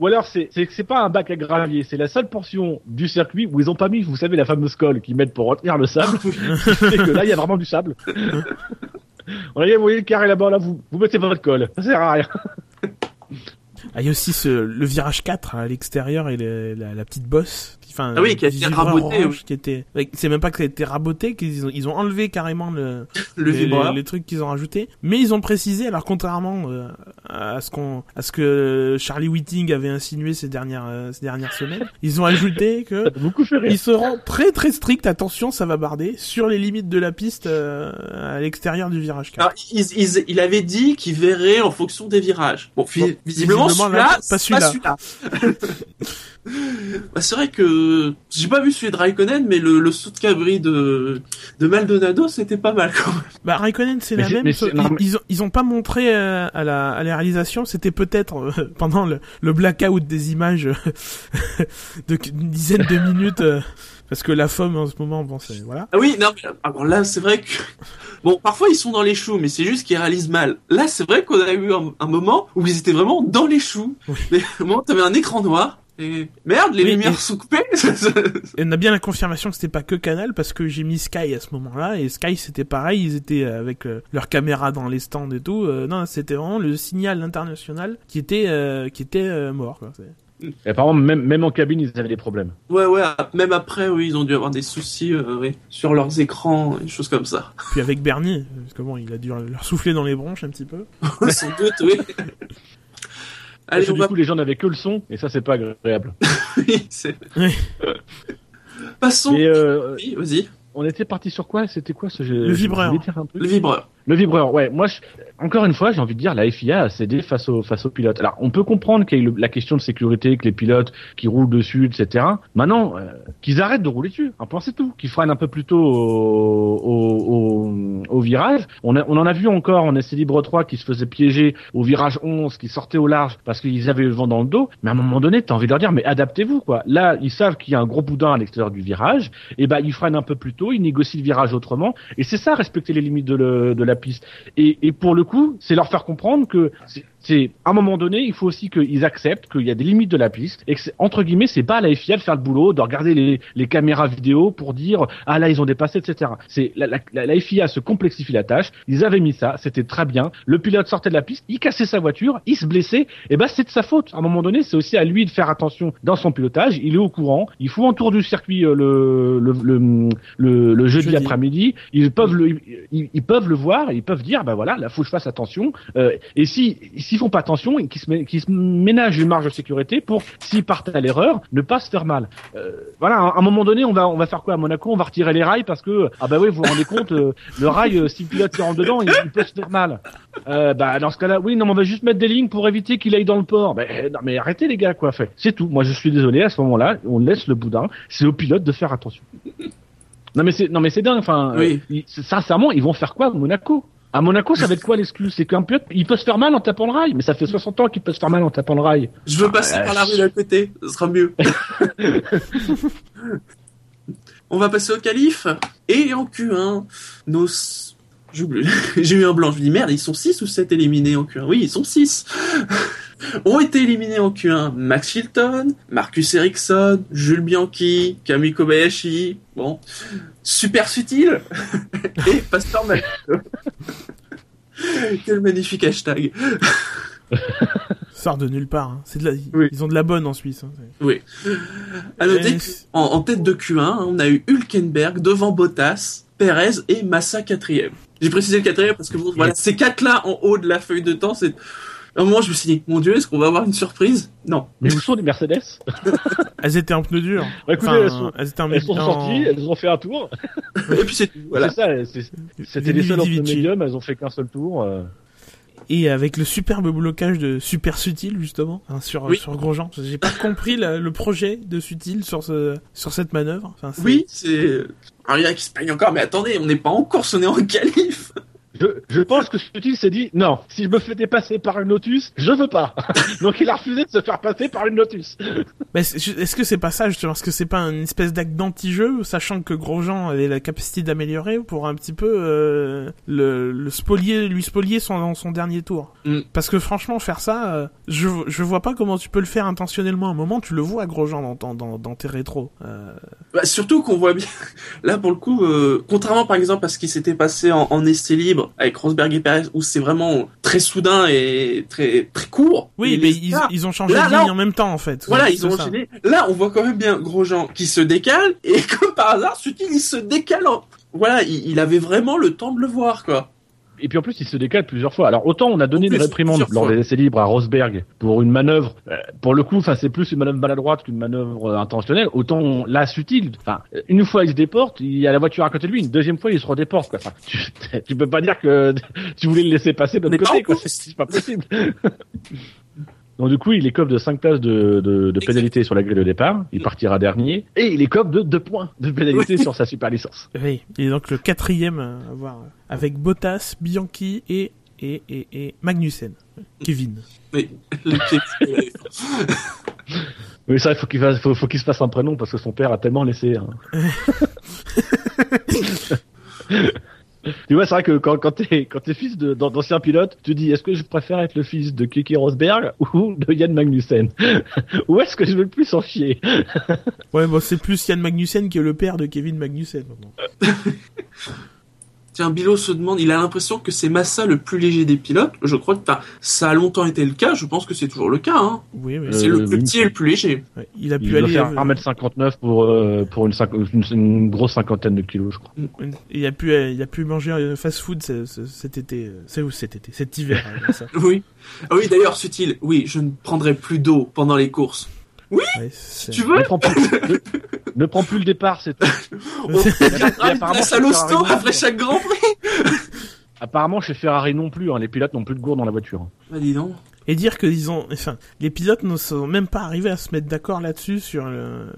Ou alors c'est c'est que c'est pas un bac à gravier, c'est la seule portion du circuit où ils ont pas mis, vous savez, la fameuse colle qu'ils mettent pour retenir le sable. *laughs* qui fait que là, il y a vraiment du sable. *laughs* On a vous voyez le carré là-bas, là, vous, vous mettez votre colle. Ça sert à rien. Ah, il y a aussi ce, le virage 4 à l'extérieur et la petite bosse. Enfin, Ah oui, qui a été raboté, oui. Qui était, c'est même pas que ça a été raboté, qu'ils ont, ils ont enlevé carrément le, *laughs* Le les, les- les trucs qu'ils ont rajoutés. Mais ils ont précisé, alors contrairement euh, à ce qu'on, à ce que Charlie Whiting avait insinué ces dernières, euh, ces dernières semaines, *laughs* ils ont ajouté que beaucoup fait ils seront très très stricts, attention, ça va barder, sur les limites de la piste euh, à l'extérieur du virage 4. Alors, ils- ils- il avait dit qu'il verrait en fonction des virages. Bon, visiblement, visiblement, celui-là, là, pas c'est pas celui-là. *laughs* bah, c'est vrai que j'ai pas vu celui de Raikkonen, mais le, le saut de cabri de, de Maldonado, c'était pas mal quand même. Bah Raikkonen c'est la même. non, ils, mais- ils ont ils ont pas montré euh, à la à la réalisation. C'était peut-être euh, *laughs* pendant le, le blackout des images euh, *laughs* de une dizaine de minutes euh, parce que la FOM en ce moment bon c'est voilà. Ah oui, non, mais ah bon, là, c'est vrai que... *laughs* Bon, parfois, ils sont dans les choux, mais c'est juste qu'ils réalisent mal. Là, c'est vrai qu'on a eu un, un moment où ils étaient vraiment dans les choux. Oui. Mais au moment où t'avais un écran noir, et merde, les Oui, lumières et- sont coupées. *laughs* Et on a bien la confirmation que c'était pas que Canal parce que j'ai mis Sky à ce moment-là et Sky c'était pareil. Ils étaient euh, avec euh, leur caméra dans les stands et tout. Euh, non c'était vraiment le signal international qui était euh, qui était euh, mort. Quoi. Et apparemment, même, même en cabine, ils avaient des problèmes. ouais, ouais, même après, oui, ils ont dû avoir des soucis euh, oui, sur leurs écrans, des choses comme ça. Puis avec Bernier parce que bon il a dû leur souffler dans les bronches un petit peu. *laughs* Sans doute, oui. *laughs* Parce Allez, que du va... coup, les gens n'avaient que le son, et ça, c'est pas agréable. *laughs* Oui, c'est- Oui. Passons. Et euh, Oui, vas-y. on était parti sur quoi? C'était quoi ce Le vibreur. Le vibreur. Le vibreur, ouais. Moi, je- encore une fois, j'ai envie de dire, la FIA a cédé face aux face aux pilotes. Alors, on peut comprendre qu'il y ait la question de sécurité, que les pilotes qui roulent dessus, etc. Maintenant, euh, qu'ils arrêtent de rouler dessus. Un point, c'est tout. Qu'ils freinent un peu plus tôt au, au, au, virage. On, a- on en a vu encore en essai libre 3 qui se faisait piéger au virage 11, qui sortait au large parce qu'ils avaient le vent dans le dos. Mais à un moment donné, t'as envie de leur dire, mais adaptez-vous, quoi. Là, ils savent qu'il y a un gros boudin à l'extérieur du virage. Et ben, ils freinent un peu plus tôt, ils négocient le virage autrement. Et c'est ça, respecter les limites de, le- de la piste. Et, et pour le coup, c'est leur faire comprendre que c'est- à un moment donné, il faut aussi qu'ils acceptent qu'il y a des limites de la piste et que c'est- entre guillemets, c'est pas à la FIA de faire le boulot, de regarder les, les caméras vidéo pour dire ah là ils ont dépassé, etc. C'est la, la, la, FIA se complexifie la tâche. Ils avaient mis ça, c'était très bien. Le pilote sortait de la piste, il cassait sa voiture, il se blessait. Et ben c'est de sa faute. À un moment donné, c'est aussi à lui de faire attention dans son pilotage. Il est au courant. Il faut un tour du circuit euh, le le, le, le, le jeudi, Jeudi. après-midi. Ils peuvent le ils, ils peuvent le voir, ils peuvent dire bah voilà, là faut que je fasse attention. Euh, et si s'ils font pas attention, et qu'ils se, ménagent une marge de sécurité pour s'ils partent à l'erreur, ne pas se faire mal. Euh, voilà, à un moment donné, on va on va faire quoi à Monaco? On va retirer les rails parce que ah bah oui, vous vous rendez compte, euh, le rail euh, si le pilote se rentre dedans, il, il peut se faire mal. Euh, bah dans ce cas-là, oui, non, mais on va juste mettre des lignes pour éviter qu'il aille dans le port. Non, mais arrêtez les gars, quoi. Fait, c'est tout. Moi, je suis désolé. À ce moment-là, on laisse le boudin. C'est au pilote de faire attention. Non mais c'est non mais c'est dingue. Enfin, Oui. euh, sincèrement, ils vont faire quoi à Monaco? À Monaco, ça va être quoi l'excuse C'est qu'un pilote, il peut se faire mal en tapant le rail. Mais ça fait 60 ans qu'il peut se faire mal en tapant le rail. Je veux passer Ah, par la rue d'à côté, ce sera mieux. *laughs* On va passer au calife. Et en Q1, nos... *laughs* J'ai eu un blanc, je me dis merde, ils sont 6 ou 7 éliminés en Q1 Oui, ils sont 6 *laughs* Ont été éliminés en Q1 Max Chilton, Marcus Ericsson, Jules Bianchi, Camille Kobayashi, bon, super subtil, *laughs* et Pasteur Mathieu. *laughs* Quel magnifique hashtag Ça sort de nulle part. hein. C'est de la... Oui. Ils ont de la bonne en Suisse. hein. Oui. À noter Et En, en tête de Q1, hein, on a eu Hülkenberg devant Bottas, Perez et Massa quatrième. J'ai précisé le quatrième parce que bon, voilà, ces quatre-là en haut de la feuille de temps, c'est... À un moment, je me suis dit, mon dieu, est-ce qu'on va avoir une surprise? Non. Mais où sont les Mercedes *laughs* Elles étaient en pneus durs. Bah, écoutez, Enfin, elles sont- elles étaient en Elles sont en- sorties, elles ont fait un tour. *laughs* Et puis c'est voilà. C'est ça. C'était les seules en médium. Elles ont fait qu'un seul tour. euh. Et avec le superbe blocage de Super Sutil justement hein, sur Oui. sur Grosjean. J'ai pas compris la- le projet de Sutil sur ce sur cette manœuvre. Enfin, Oui, c'est... En a qui se plaignent encore, mais attendez, on n'est pas encore sonné en qualif je, je pense que Sutil s'est dit non, si je me fais dépasser par une Lotus, je veux pas. *laughs* Donc il a refusé de se faire passer par une Lotus. *laughs* Mais est-ce que c'est pas ça justement? Est-ce que c'est pas une espèce d'acte d'anti-jeu, sachant que Grosjean avait la capacité d'améliorer pour un petit peu euh, le, le spolier, lui spolier son, dans son dernier tour? Mm. Parce que franchement, faire ça, euh, je, je vois pas comment tu peux le faire intentionnellement. À un moment, tu le vois Grosjean dans, dans, dans, dans tes rétros. Euh, Bah, surtout qu'on voit bien, *laughs* là pour le coup, euh, contrairement par exemple à ce qui s'était passé en, en essai libre avec Rosberg et Perez, où c'est vraiment très soudain et très très court. Oui, mais ils, ils ont changé Là, de là, ligne on- en même temps en fait. Voilà, ils ont enchaîné. Là, on voit quand même bien Grosjean qui se décale et *laughs* comme par hasard, Sutil il se décale. en- Voilà, il, il avait vraiment le temps de le voir quoi. Et puis en plus, il se décale plusieurs fois. Alors autant on a donné une réprimande lors fois. des essais libres à Rosberg pour une manœuvre. euh, pour le coup, enfin c'est plus une manœuvre maladroite qu'une manœuvre euh, intentionnelle. Autant on- là, subtil. Enfin, euh, une fois il se déporte, il y a la voiture à côté de lui. Une deuxième fois, il se redéporte. Quoi. Enfin, tu, *laughs* tu peux pas dire que *laughs* tu voulais le laisser passer de l'autre côté. quoi. c'est pas possible. *laughs* Donc du coup, il écope de 5 places de, de, de pénalité sur la grille de départ. Il partira dernier. Et il écope de 2 points de pénalité sur sa super licence. *laughs* Oui, il est donc le quatrième à avoir euh, avec Bottas, Bianchi et et et, et Magnussen, Kevin. Mais *laughs* le pied- *laughs* Oui, ça, il faut qu'il fasse- faut, faut qu'il se fasse un prénom parce que son père a tellement laissé. hein. Tu vois, c'est vrai que quand, quand t'es quand t'es fils d'ancien pilote, tu dis est-ce que je préfère être le fils de Kiki Rosberg ou de Yann Magnussen *laughs* Où est-ce que je veux le plus en chier Ouais, bon, c'est plus Yann Magnussen qui est le père de Kevin Magnussen. *laughs* Tiens, Bilo se demande, il a l'impression que c'est Massa le plus léger des pilotes. Je crois que ça a longtemps été le cas. Je pense que c'est toujours le cas. Hein. Oui, oui. Euh, C'est le plus oui. petit et le plus léger. Ouais, il a Il pu doit aller. faire euh, 1m59 pour, euh, pour une, cinq- une, une grosse cinquantaine de kilos, je crois. une- il a pu, euh, il a pu manger un fast-food ce- ce- cet été. euh, C'est où cet été? Cet hiver. hein, ça. *laughs* Oui. Ah oui, d'ailleurs, Sutil, oui, je ne prendrai plus d'eau pendant les courses. Ouais, c'est- Tu veux Ne prends plus, ne, ne prends plus le départ, c'est tout. On une place c'est à l'hosto Ferrari. après chaque Grand Prix. *laughs* Apparemment, chez Ferrari non plus, hein, les pilotes n'ont plus de gourde dans la voiture. Bah dis donc. Et dire qu'ils ont, enfin, les pilotes ne sont même pas arrivés à se mettre d'accord là-dessus sur une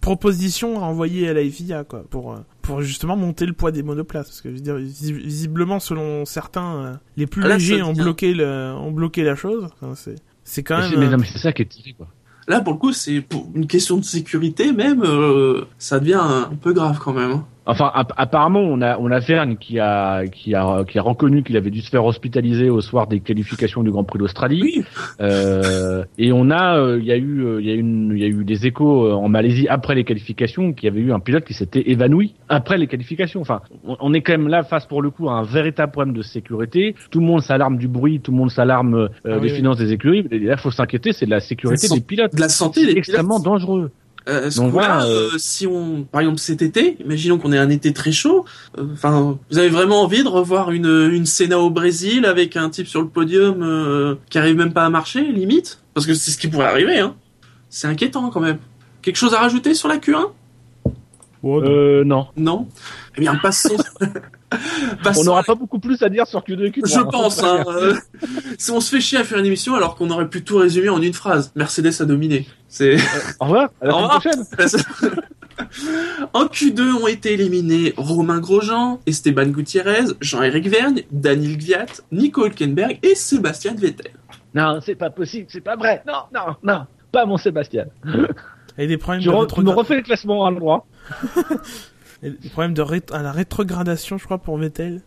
proposition à envoyer à la FIA, quoi, pour euh, pour justement monter le poids des monoplaces. Parce que je veux dire, visi- visiblement, selon certains, euh, les plus Ah, légers ont bloqué le, ont bloqué la chose. Enfin, c'est c'est quand même. c'est- mais euh, non, mais c'est ça qui est tiré, quoi. Là, pour le coup, c'est une question de sécurité même. euh, ça devient un, un peu grave quand même. Enfin, app- apparemment, on a, on a Verne qui a, qui a, qui a reconnu qu'il avait dû se faire hospitaliser au soir des qualifications du Grand Prix d'Australie. Oui. Euh, et on a, euh, il y a eu, euh, il y a une, il y a eu des échos euh, en Malaisie après les qualifications qu'il y avait eu un pilote qui s'était évanoui après les qualifications. Enfin, on, est quand même là face pour le coup à un véritable problème de sécurité. Tout le monde s'alarme du bruit, tout le monde s'alarme euh, Ah des oui, finances des écuries. Et là, faut s'inquiéter, c'est de la sécurité des pilotes. De la santé C'est extrêmement pilotes. dangereux. Euh, ce Donc voilà, euh, euh, si on, par exemple cet été, imaginons qu'on ait un été très chaud, euh, enfin, vous avez vraiment envie de revoir une une Senna au Brésil avec un type sur le podium euh, qui arrive même pas à marcher, limite, parce que c'est ce qui pourrait arriver. Hein. C'est inquiétant quand même. Quelque chose à rajouter sur la Q1 oh, non. Euh, non. Non? Eh bien, passons. *laughs* *laughs* On passons n'aura pas beaucoup plus à dire sur Q2 et Q3. Je hein. pense. Hein, euh, *laughs* si on se fait chier à faire une émission alors qu'on aurait pu tout résumer en une phrase. Mercedes a dominé. C'est. Au revoir. À la Au semaine revoir. prochaine. *laughs* en Q2 ont été éliminés Romain Grosjean, Esteban Gutiérrez, Jean-Éric Vergne, Daniel Gviat, Nico Hülkenberg et Sébastien Vettel. Non, c'est pas possible, c'est pas vrai. Non, non, non. Pas mon Sébastien. Et des problèmes Tu, de re- tu me refais le classement à l'endroit. Et des problèmes de rét- à la rétrogradation, je crois, pour Vettel.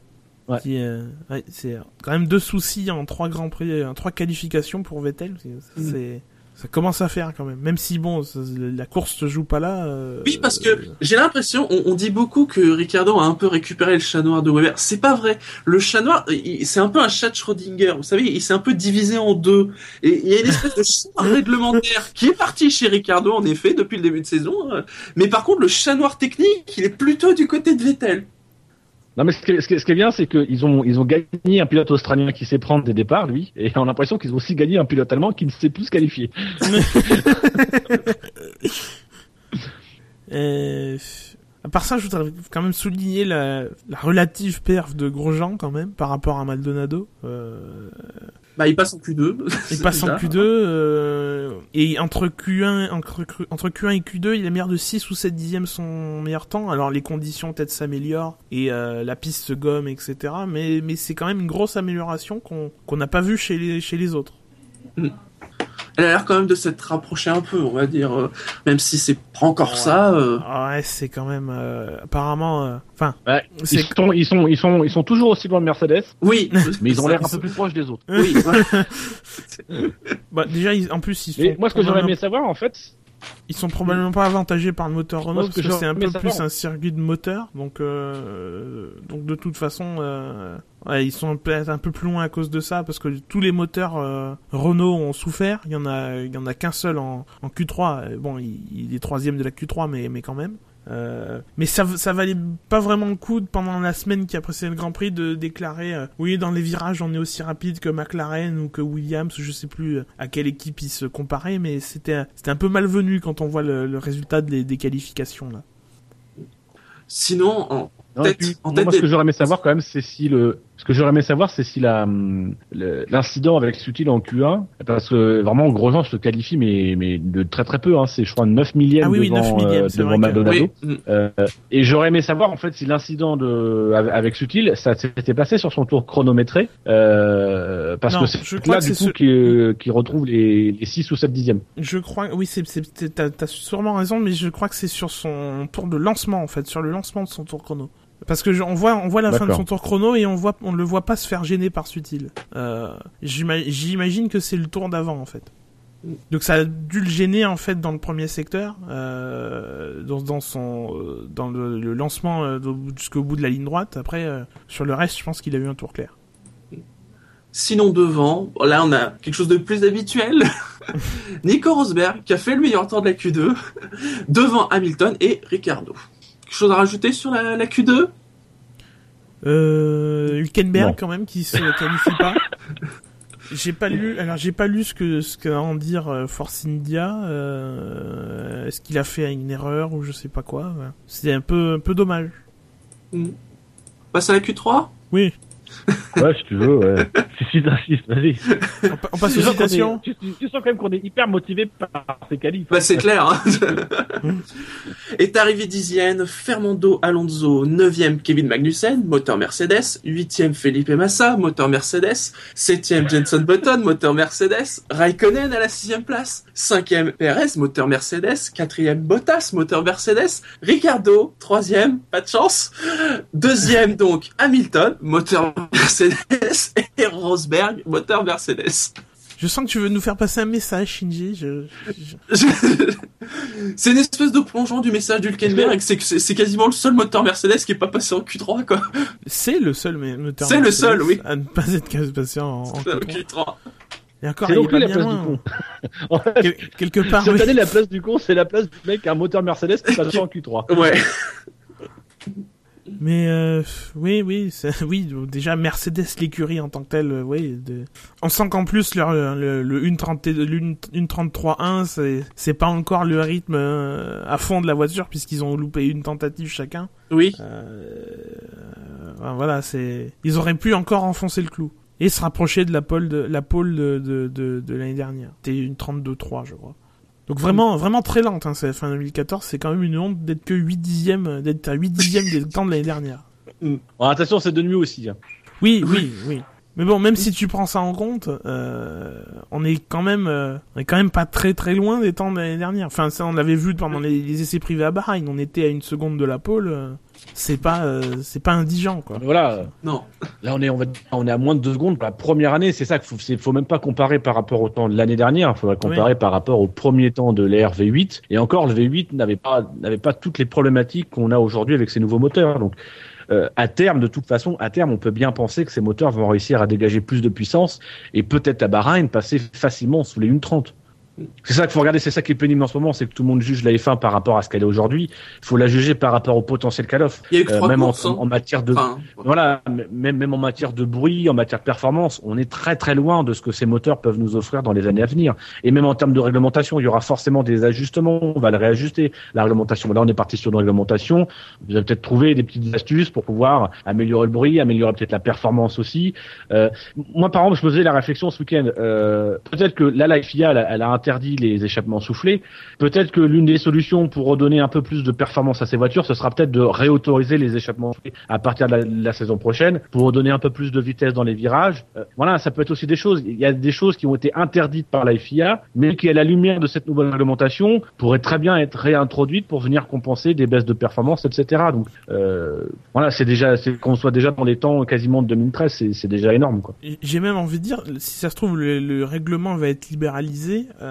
Ouais. Euh, c'est quand même deux soucis en trois grands prix, en trois qualifications pour Vettel. C'est, Mm. c'est- ça commence à faire quand même. Même si bon, ça- la course se joue pas là. euh, Oui, parce que j'ai l'impression, on, dit beaucoup que Ricardo a un peu récupéré le chat noir de Weber. C'est pas vrai. Le chat noir, c'est un peu un chat de Schrödinger. Vous savez, il s'est un peu divisé en deux. Et il y a une espèce de chat *laughs* réglementaire qui est parti chez Ricardo, en effet, depuis le début de saison. euh, Mais par contre, le chat noir technique, il est plutôt du côté de Vettel. Non, mais ce qui est, bien, c'est qu'ils ont, ils ont gagné un pilote australien qui sait prendre des départs, lui, et on a l'impression qu'ils ont aussi gagné un pilote allemand qui ne sait plus se qualifier. *laughs* Euh, À part ça, je voudrais quand même souligner la, la relative perf de Grosjean quand même par rapport à Maldonado. Euh... Bah, il passe en Q2. Il *laughs* passe en Q2 euh, et entre Q1 entre, entre Q1 et Q2, il est meilleur de 6 ou 7 dixièmes son meilleur temps. Alors les conditions peut-être s'améliorent et euh, la piste se gomme, etc. Mais mais c'est quand même une grosse amélioration qu'on qu'on n'a pas vu chez les chez les autres. Mm elle a l'air quand même de s'être rapprochée un peu, on va dire, euh, même si c'est pas encore ça. Euh... Ouais, c'est quand même euh, apparemment. euh, Enfin, Ouais, ils, sont, ils sont, ils sont, ils sont toujours aussi loin de Mercedes, Oui, mais ils ont l'air un peu plus proches des autres. Oui, *laughs* bah, déjà, ils- en plus, ils sont. Moi, ce que j'aurais aimé savoir, en fait, Ils sont probablement pas avantagés par le moteur Renault parce que que c'est un peu plus un circuit de moteur, donc euh, donc de toute façon, euh, ouais, ils sont peut-être un peu plus loin à cause de ça parce que tous les moteurs euh, Renault ont souffert. Il y en a il y en a qu'un seul en, en Q3. Euh, Bon, il, il est troisième de la Q3, mais mais quand même. Euh, mais ça, ça valait pas vraiment le coup pendant la semaine qui a précédé le Grand Prix de déclarer euh, oui dans les virages on est aussi rapide que McLaren ou que Williams je sais plus euh, à quelle équipe ils se comparaient mais c'était c'était un peu malvenu quand on voit le, le résultat des, des qualifications là. Sinon, en Non, tête, et puis, en moi, tête ce des- que j'aurais aimé savoir quand même, c'est si le, ce que j'aurais aimé savoir, c'est si la, hum, l'incident avec Sutil en Q1, parce que vraiment Grosjean se qualifie, mais, mais de très très peu, hein, c'est je crois 9 millièmes Ah oui, oui, devant, 9 millièmes, euh, c'est devant vrai que- Maldonado. oui. Euh, et j'aurais aimé savoir en fait si l'incident de avec, Sutil, ça s'était passé sur son tour chronométré, euh, parce Non, que c'est là que du coup ce- qui, euh, qui retrouve les, les 6 ou 7 dixièmes. Je crois oui c'est- t'as t'as sûrement raison mais je crois que c'est sur son tour de lancement en fait sur le lancement de son tour chrono. Parce que je- on voit on voit la fin de son tour chrono et on voit on le voit pas se faire gêner par Sutil. Euh, j'ima- J'imagine que c'est le tour d'avant en fait. Donc ça a dû le gêner en fait dans le premier secteur, euh, dans, dans son euh, dans le, le lancement euh, au bout- jusqu'au bout de la ligne droite. Après euh, sur le reste, je pense qu'il a eu un tour clair. Sinon devant, là on a quelque chose de plus habituel. *laughs* Nico Rosberg qui a fait le meilleur temps de la Q2 *laughs* devant Hamilton et Ricardo. Quelque chose à rajouter sur la, la Q2 Euh, Hülkenberg Non. quand même qui se qualifie pas. *laughs* J'ai pas lu, alors j'ai pas lu ce que ce qu'a à en dire euh, Force India. Euh, Est-ce qu'il a fait une erreur ou je sais pas quoi. C'est un peu un peu dommage. Passe à la Q3 Oui. Ouais, si tu veux, ouais. *laughs* si, si, t'insistes, vas-y. On, pa- on passe Tu aux citations. Tu, tu- tu sens quand même qu'on est hyper motivé par ces qualifs. Bah c'est clair. Hein. *laughs* Est arrivé dixième Fernando Alonso, neuvième Kevin Magnussen, moteur Mercedes, huitième Felipe Massa, moteur Mercedes, septième Jenson Button, moteur Mercedes, Raikkonen à la sixième place, cinquième Perez, moteur Mercedes, quatrième Bottas, moteur Mercedes, Ricardo, troisième, pas de chance, deuxième donc Hamilton, moteur Mercedes, et Rosberg, moteur Mercedes. Je sens que tu veux nous faire passer un message, Shinji. Je, je- *laughs* c'est une espèce de plongeon du message d'Hulkenberg, c'est quasiment le seul moteur Mercedes qui est pas passé en Q3, quoi. C'est le seul mais- moteur. C'est le Mercedes seul, oui. À ne pas être passé en, en En Q3. Q3. Et encore, C'est il est la bien place loin. du con. *laughs* En fait, Quel- quelque part, Cette oui. année, la place du con, c'est la place du mec a un moteur Mercedes qui *laughs* passe en Q3. Ouais. Mais euh, oui, oui, *laughs* oui. Déjà Mercedes l'écurie en tant que telle, euh, oui. de- On sent qu'en plus leur- le, le, 1.30 le 1.33.1, c'est c'est pas encore le rythme euh, à fond de la voiture puisqu'ils ont loupé une tentative chacun. Oui. Euh, ben voilà, c'est ils auraient pu encore enfoncer le clou et se rapprocher de la pole de la pole de de, de, de l'année dernière. C'était une 32.3, je crois. Donc vraiment, vraiment très lente, hein, cette fin 2014. C'est quand même une honte d'être que 8 dixièmes, d'être à 8 dixièmes des temps de l'année dernière. *laughs* Bon, attention, c'est de nuit aussi. hein. Oui, oui, oui. Mais bon, même si tu prends ça en compte, euh, on est quand même, euh, on est quand même pas très très loin des temps de l'année dernière. Enfin, ça, on l'avait vu pendant les, les essais privés à Bahreïn. On était à une seconde de la pole. C'est pas, euh, c'est pas indigent, quoi. Mais Voilà, Non. là on est, on, va, on est à moins de deux secondes pour la première année. C'est ça qu'il faut, c'est- faut même pas comparer par rapport au temps de l'année dernière. Il faudrait comparer par rapport au premier temps de l'ère V8. Et encore, le V8 n'avait pas, n'avait pas toutes les problématiques qu'on a aujourd'hui avec ces nouveaux moteurs. Donc, euh, à terme, de toute façon, à terme, on peut bien penser que ces moteurs vont réussir à dégager plus de puissance et peut-être à Bahreïn passer facilement sous les 1.30. C'est ça qu'il faut regarder, c'est ça qui est pénible en ce moment, c'est que tout le monde juge la F1 par rapport à ce qu'elle est aujourd'hui. Il faut la juger par rapport au potentiel qu'elle offre. Il y a eu que Euh, même en, hein. en matière de Enfin, voilà, même même en matière de bruit, en matière de performance, on est très très loin de ce que ces moteurs peuvent nous offrir dans les années à venir. Et même en termes de réglementation, il y aura forcément des ajustements. On va le réajuster la réglementation. Là, on est parti sur une réglementation. Vous avez peut-être trouvé des petites astuces pour pouvoir améliorer le bruit, améliorer peut-être la performance aussi. Euh, moi, par exemple, je me faisais la réflexion ce week-end. Euh, peut-être que là, la FIA, elle elle a interdit les échappements soufflés. Peut-être que l'une des solutions pour redonner un peu plus de performance à ces voitures, ce sera peut-être de réautoriser les échappements soufflés à partir de la, saison prochaine pour redonner un peu plus de vitesse dans les virages. Euh, voilà, ça peut être aussi des choses. Il y a des choses qui ont été interdites par la FIA, mais qui, à la lumière de cette nouvelle réglementation, pourraient très bien être réintroduites pour venir compenser des baisses de performance, etc. Donc, euh, voilà, c'est déjà, c'est qu'on soit déjà dans les temps quasiment de 2013, c'est déjà énorme, J'ai même envie de dire, si ça se trouve, le, le règlement va être libéralisé euh,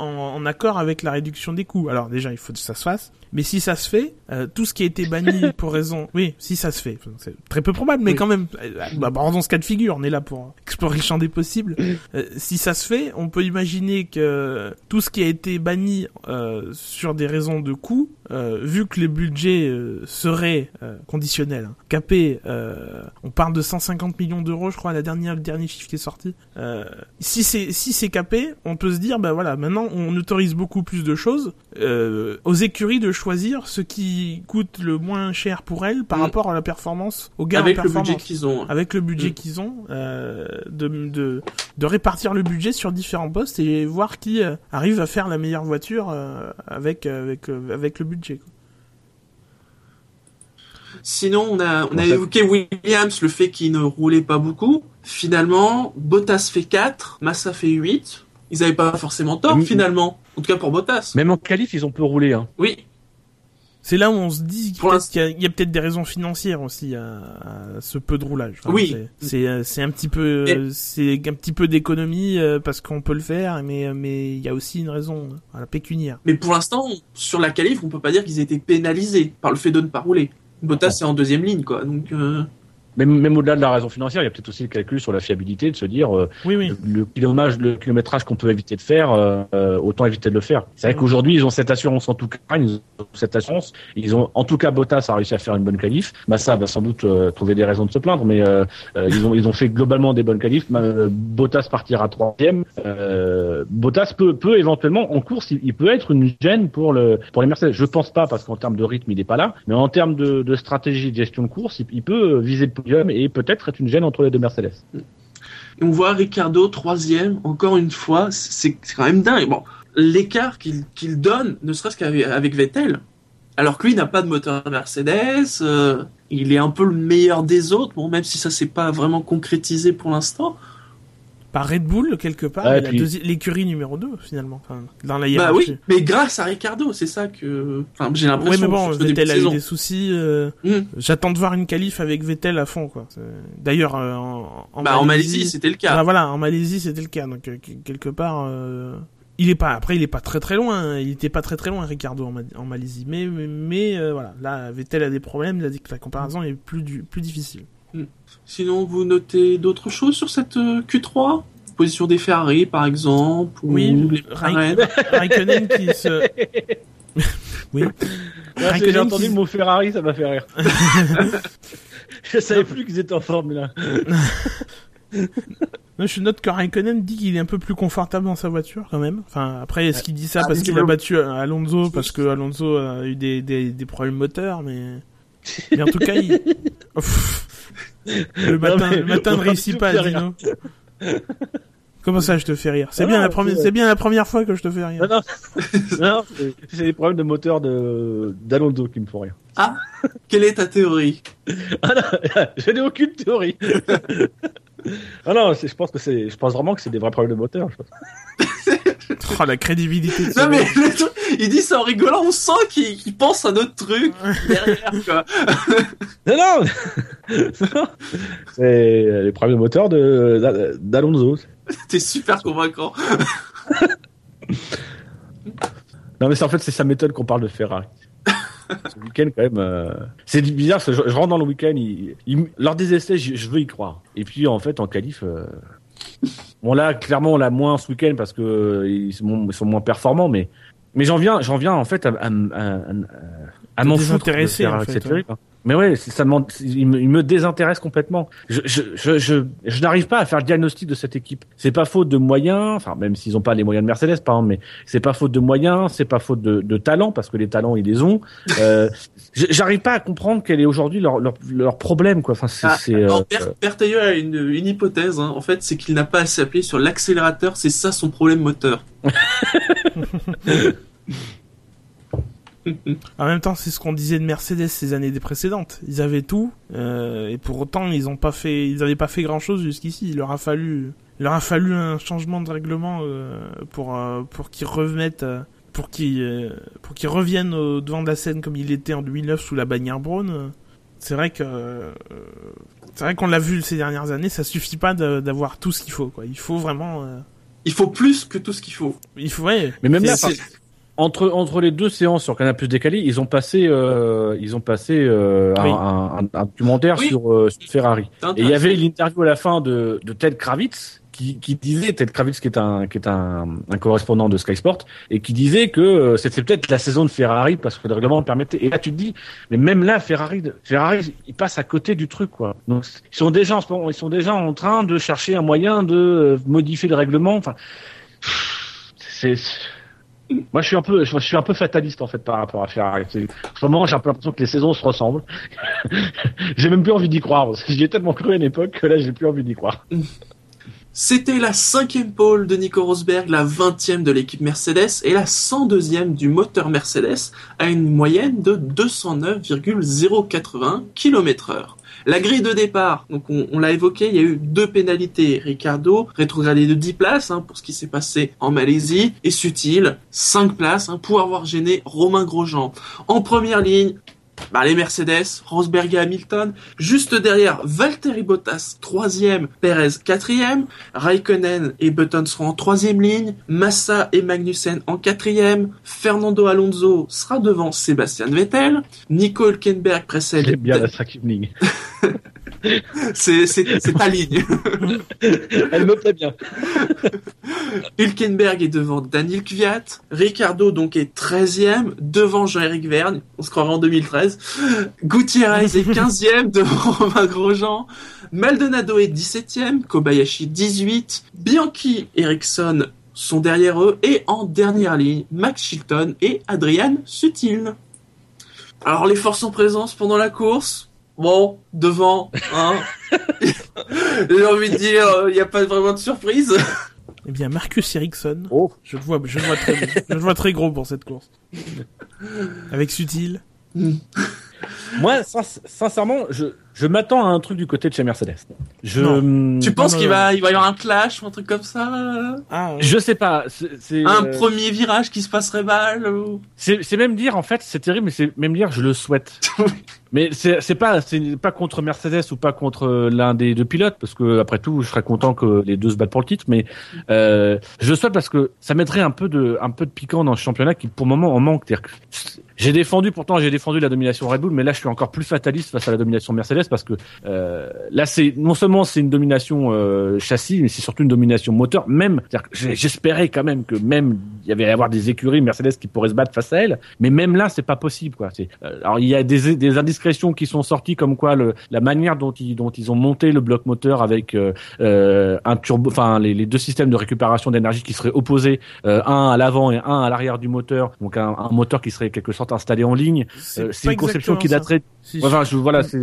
en, en accord avec la réduction des coûts. Alors déjà, il faut que ça se fasse. Mais si ça se fait, euh, tout ce qui a été banni *laughs* pour raison... Oui, si ça se fait. C'est très peu probable, mais Oui. quand même, euh, bah, dans ce cas de figure, on est là pour *laughs* explorer le champ des possibles. Euh, si ça se fait, on peut imaginer que tout ce qui a été banni euh, sur des raisons de coûts, euh, vu que les budgets euh, seraient euh, conditionnels, hein, capés, euh, on parle de 150 millions d'euros, je crois, la dernière, le dernier chiffre qui est sorti. Euh, si c'est si c'est capé, on peut se dire, bah voilà, maintenant on autorise beaucoup plus de choses euh, aux écuries de choisir ce qui coûte le moins cher pour elles par Mm. rapport à la performance, au gain avec en le budget qu'ils ont. avec le budget Mm. qu'ils ont, euh, de, de, de répartir le budget sur différents postes et voir qui euh, arrive à faire la meilleure voiture euh, avec, avec, euh, avec le budget. quoi. Sinon, on a, on a évoqué Williams, le fait qu'il ne roulait pas beaucoup. Finalement, Bottas fait 4, Massa fait 8. Ils n'avaient pas forcément tort, finalement. En tout cas pour Bottas. Même en qualif, ils ont peu roulé, hein. Oui, C'est là où on se dit qu'il y a, peut-être des raisons financières aussi à, à ce peu de roulage. Enfin, Oui. c'est- euh, c'est un petit peu euh, c'est un petit peu d'économie euh, parce qu'on peut le faire, mais mais il y a aussi une raison à la pécuniaire. mais pour l'instant, sur la qualif, on peut pas dire qu'ils étaient pénalisés par le fait de ne pas rouler. Bottas est en deuxième ligne, quoi. Donc, euh, Même, même au-delà de la raison financière, il y a peut-être aussi le calcul sur la fiabilité de se dire euh, Oui oui. le kilométrage, le kilométrage qu'on peut éviter de faire, euh, euh, autant éviter de le faire. C'est vrai qu'aujourd'hui, ils ont cette assurance en tout cas, ils ont cette assurance. Ils ont, en tout cas, Bottas a réussi à faire une bonne qualif. Massa va sans doute euh, trouver des raisons de se plaindre, mais euh, euh, ils ont, ils ont fait globalement des bonnes qualifs. Bottas partira troisième. Euh, Bottas peut, peut éventuellement en course, il, il peut être une gêne pour le, pour les Mercedes. Je pense pas parce qu'en termes de rythme, il n'est pas là, mais en termes de, de stratégie de gestion de course, il, il peut viser le et peut-être être une gêne entre les deux Mercedes. On voit Ricardo troisième, encore une fois, c'est quand même dingue. Bon, l'écart qu'il donne, ne serait-ce qu'avec avec Vettel, alors que lui n'a pas de moteur Mercedes, euh, il est un peu le meilleur des autres, bon, même si ça s'est pas vraiment concrétisé pour l'instant. Par Red Bull quelque part, puis- l'écurie numéro 2 finalement, enfin, dans la Bah hiérarchie. oui, mais grâce à Ricardo, c'est ça que, enfin, j'ai l'impression. mais bon, Vettel a eu des soucis. euh, Hmm. J'attends de voir une qualif avec Vettel à fond, quoi. D'ailleurs, euh, en, en Bah, en Malaisie, c'était le cas. Ah, voilà, en Malaisie, c'était le cas. Donc, euh, que- quelque part, euh, il est pas. Après, il est pas très très loin. hein. Il était pas très très loin, Ricardo, en, Ma- en Malaisie. Mais mais, mais, euh, voilà, là, Vettel a des problèmes. La, la comparaison est plus du, plus difficile. Sinon, vous notez d'autres choses sur cette euh, Q3 Position des Ferrari, par exemple, ou Oui, les Raik- McLaren. *laughs* Raikkonen qui se. *laughs* oui. J'ai entendu qui- le mot Ferrari, ça m'a fait rire. *laughs* je savais plus qu'ils étaient en Formule 1. Moi, je note que Raikkonen dit qu'il est un peu plus confortable dans sa voiture quand même. Enfin, après, est-ce qu'il dit ça Ah, parce qu'il a battu euh, Alonso parce que Alonso a eu des, des, des problèmes moteurs, mais... mais en tout cas, il... Le matin, le matin ne réussit pas, Dino. Comment ça, je te fais rire? C'est Ah bien non, la première, c'est- c'est bien la première fois que je te fais rire. Non, non, *laughs* non c'est- les problèmes de moteur de d'Alonso qui me font rire. Quelle est ta théorie? *laughs* Ah non, *laughs* je n'ai aucune théorie. ah non, c'est- je pense que c'est, je pense vraiment que c'est des vrais problèmes de moteur. je pense. *laughs* Oh, la crédibilité de ce Non mais le truc, il dit ça en rigolant, on sent qu'il pense à notre truc *laughs* derrière quoi. *laughs* Non, non, Non, c'est les problèmes de moteur de d'A- d'Alonso. T'es super convaincant. Non, mais c'est en fait c'est sa méthode qu'on parle de Ferrari. Ce week-end quand même, euh, c'est bizarre. parce que Je, je rentre dans le week-end, il, il- lors des essais, je, je veux y croire. Et puis en fait en qualif, euh, Bon là, clairement, on l'a moins ce week-end parce que sont, ils sont moins performants, mais mais j'en viens, j'en viens en fait à, à, à, à m'en foutre de faire en fait, cette ouais. série. quoi. Mais ouais, ça demande, il me, il me désintéresse complètement. Je, je, je, je, je n'arrive pas à faire le diagnostic de cette équipe. C'est pas faute de moyens, enfin même s'ils ont pas les moyens de Mercedes, par exemple, mais c'est pas faute de moyens, c'est pas faute de, de talent parce que les talents ils les ont. Euh, *laughs* j'arrive pas à comprendre quel est aujourd'hui leur, leur, leur problème quoi. Enfin c'est, Ah, c'est, euh, a une, une hypothèse, hein. en fait, c'est qu'il n'a pas assez appuyé sur l'accélérateur, c'est ça son problème moteur. *laughs* *laughs* En même temps, c'est ce qu'on disait de Mercedes ces années précédentes. Ils avaient tout, euh, et pour autant, ils ont pas fait, ils avaient pas fait grand chose jusqu'ici. Il leur a fallu, il leur a fallu un changement de règlement euh, pour euh, pour qu'ils remettent, euh, pour qu'ils euh, pour qu'ils reviennent au devant de la scène comme il était en 2009 sous la bannière Braun. C'est vrai que euh, c'est vrai qu'on l'a vu ces dernières années. Ça suffit pas d'avoir tout ce qu'il faut. Quoi. Il faut vraiment, euh, Il faut plus que tout ce qu'il faut. il faut ouais. Mais même là, entre entre les deux séances sur Canal Plus décalé, ils ont passé euh, ils ont passé euh, un- Oui. un, un, un documentaire Oui. sur, euh, sur Ferrari. Et il y avait l'interview à la fin de, de Ted Kravitz qui, qui disait Ted Kravitz qui est un qui est un, un correspondant de Sky Sport et qui disait que euh, c'était peut-être la saison de Ferrari parce que le règlement le permettait. Et là tu te dis mais même là Ferrari Ferrari il passe à côté du truc quoi. Donc ils sont déjà en ce moment, ils sont déjà en train de chercher un moyen de euh, modifier le règlement. Enfin c'est moi, je suis un peu, je suis un peu fataliste en fait par rapport à Ferrari. En ce moment, j'ai un peu l'impression que les saisons se ressemblent. *laughs* j'ai même plus envie d'y croire. J'y ai tellement cru à une époque que là, j'ai plus envie d'y croire. C'était la cinquième pole de Nico Rosberg, la vingtième de l'équipe Mercedes et la 102e du moteur Mercedes à une moyenne de 209,081 km heure. La grille de départ, donc on, l'a évoqué, il y a eu deux pénalités. Ricardo, rétrogradé de 10 places hein, pour ce qui s'est passé en Malaisie, et Sutil, 5 places hein, pour avoir gêné Romain Grosjean. En première ligne, bah, les Mercedes, Rosberg et Hamilton. Juste derrière, Valtteri Bottas, troisième, Perez, quatrième. Raikkonen et Button seront en troisième ligne. Massa et Magnussen en quatrième. Fernando Alonso sera devant Sébastien Vettel. Nico Hülkenberg précède. J'aime bien la cinquième ligne. *laughs* C'est, ta ligne. *laughs* Elle me plaît bien. *laughs* Hülkenberg est devant Daniel Kvyat. Ricardo donc est 13e devant Jean-Éric Vergne. On se croirait en 2013. Gutiérrez est 15e *laughs* devant Romain Grosjean. Maldonado est 17e. Kobayashi 18. Bianchi, Ericsson sont derrière eux. Et en dernière ligne, Max Chilton et Adrian Sutil. Alors les forces en présence pendant la course. Bon, devant, hein. *laughs* J'ai envie de dire, il n'y a pas vraiment de surprise. Eh bien, Marcus Ericsson, Oh. je le vois, je le vois très, je le vois très gros pour cette course. *laughs* Avec Sutil. Moi, sin- sincèrement, je, je m'attends à un truc du côté de chez Mercedes. Je, hum, Tu penses non, qu'il non, va, il va y avoir un clash ou un truc comme ça Ah, je sais pas. c'est- Un euh, premier virage qui se passerait mal ou... C'est même dire en fait, c'est terrible, mais c'est même dire je le souhaite. *laughs* mais c'est c'est pas c'est pas contre Mercedes ou pas contre euh, l'un des deux pilotes parce que après tout, je serais content que les deux se battent pour le titre, mais euh, je le souhaite parce que ça mettrait un peu de un peu de piquant dans ce championnat qui pour le moment en manque. C'est-à-dire que J'ai défendu pourtant j'ai défendu la domination Red Bull, mais là je suis encore plus fataliste face à la domination Mercedes parce que euh, là c'est non seulement c'est une domination euh, châssis, mais c'est surtout une domination moteur. Même j'espérais quand même que même il y avait à avoir des écuries Mercedes qui pourraient se battre face à elle, mais même là c'est pas possible quoi. C'est euh, alors il y a des des indiscrétions qui sont sorties comme quoi le la manière dont ils dont ils ont monté le bloc moteur avec euh, un turbo, enfin les, les deux systèmes de récupération d'énergie qui seraient opposés, un à l'avant et un à l'arrière du moteur, donc un, un moteur qui serait quelque sorte installé en ligne. C'est une conception qui daterait Si, Enfin, je, voilà, c'est,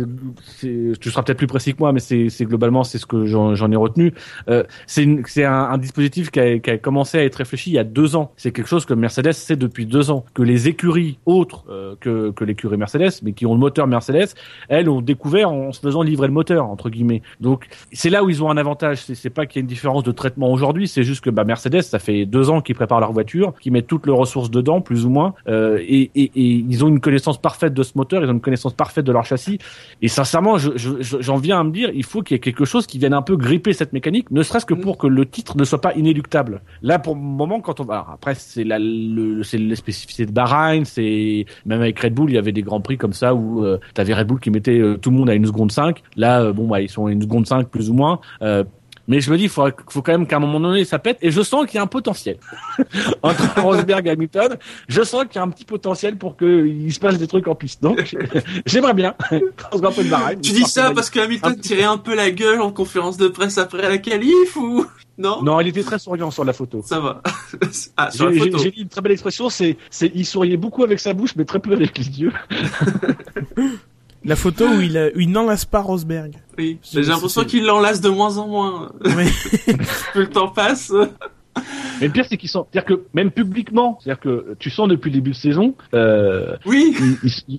tu seras peut-être plus précis que moi, mais c'est, globalement c'est ce que j'en, ai retenu. Euh, c'est, un, dispositif qui a, commencé à être réfléchi il y a deux ans. C'est quelque chose que Mercedes sait depuis deux ans, que les écuries autres euh, que, l'écurie Mercedes, mais qui ont le moteur Mercedes, elles ont découvert en se faisant livrer le moteur entre guillemets. Donc c'est là où ils ont un avantage. C'est, pas qu'il y a une différence de traitement aujourd'hui, c'est juste que bah, Mercedes, ça fait deux ans qu'ils préparent leur voiture, qu'ils mettent toutes leurs ressources dedans, plus ou moins, euh, et, ils ont une connaissance parfaite de ce moteur, ils ont une connaissance parfaite de leur châssis. Et sincèrement, je, je, je- j'en viens à me dire, il faut qu'il y ait quelque chose qui vienne un peu gripper cette mécanique, ne serait-ce que pour que le titre ne soit pas inéluctable. Là, pour le moment, quand on va, alors, après, c'est la, le, c'est les spécificités de Bahreïn, c'est même avec Red Bull, il y avait des grands prix comme ça où euh, t'avais Red Bull qui mettait euh, tout le monde à une seconde 5. Là, euh, bon, bah, ils sont à une seconde 5 plus ou moins. Mais je me dis, il faut, faut quand même qu'à un moment donné, ça pète. Et je sens qu'il y a un potentiel. *laughs* Entre *laughs* Rosberg et Hamilton, je sens qu'il y a un petit potentiel pour qu'il se passe des trucs en piste. Donc, *laughs* j'aimerais bien. tu dis ça parce que Hamilton tirait un peu la gueule en conférence de presse après la qualif ou non? Non, il était très souriant sur la photo. Ça va. ah, J'ai dit une très belle expression, c'est, c'est, il souriait beaucoup avec sa bouche, mais très peu avec les yeux. La photo où il, il n'enlace pas Rosberg. Oui, j'ai l'impression qu'il l'enlace de moins en moins. Oui. plus *laughs* le temps passe. Mais le pire, c'est qu'ils sont, c'est-à-dire que même publiquement, c'est-à-dire que tu sens depuis le début de saison, euh, oui,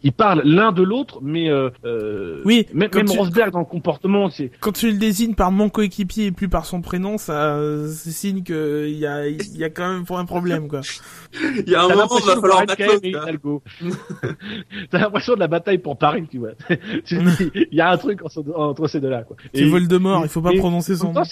ils, parlent l'un de l'autre, mais euh, euh oui, même, même Rosberg dans le comportement, c'est quand tu le désignes par mon coéquipier et plus par son prénom, ça c'est signe que il y a il y a quand même un problème quoi. *laughs* Il y a un moment, il va falloir battre *laughs* T'as l'impression de la bataille pour Paris, tu vois. *laughs* il y a un truc entre ces deux-là, quoi. C'est Voldemort, il faut pas prononcer son nom.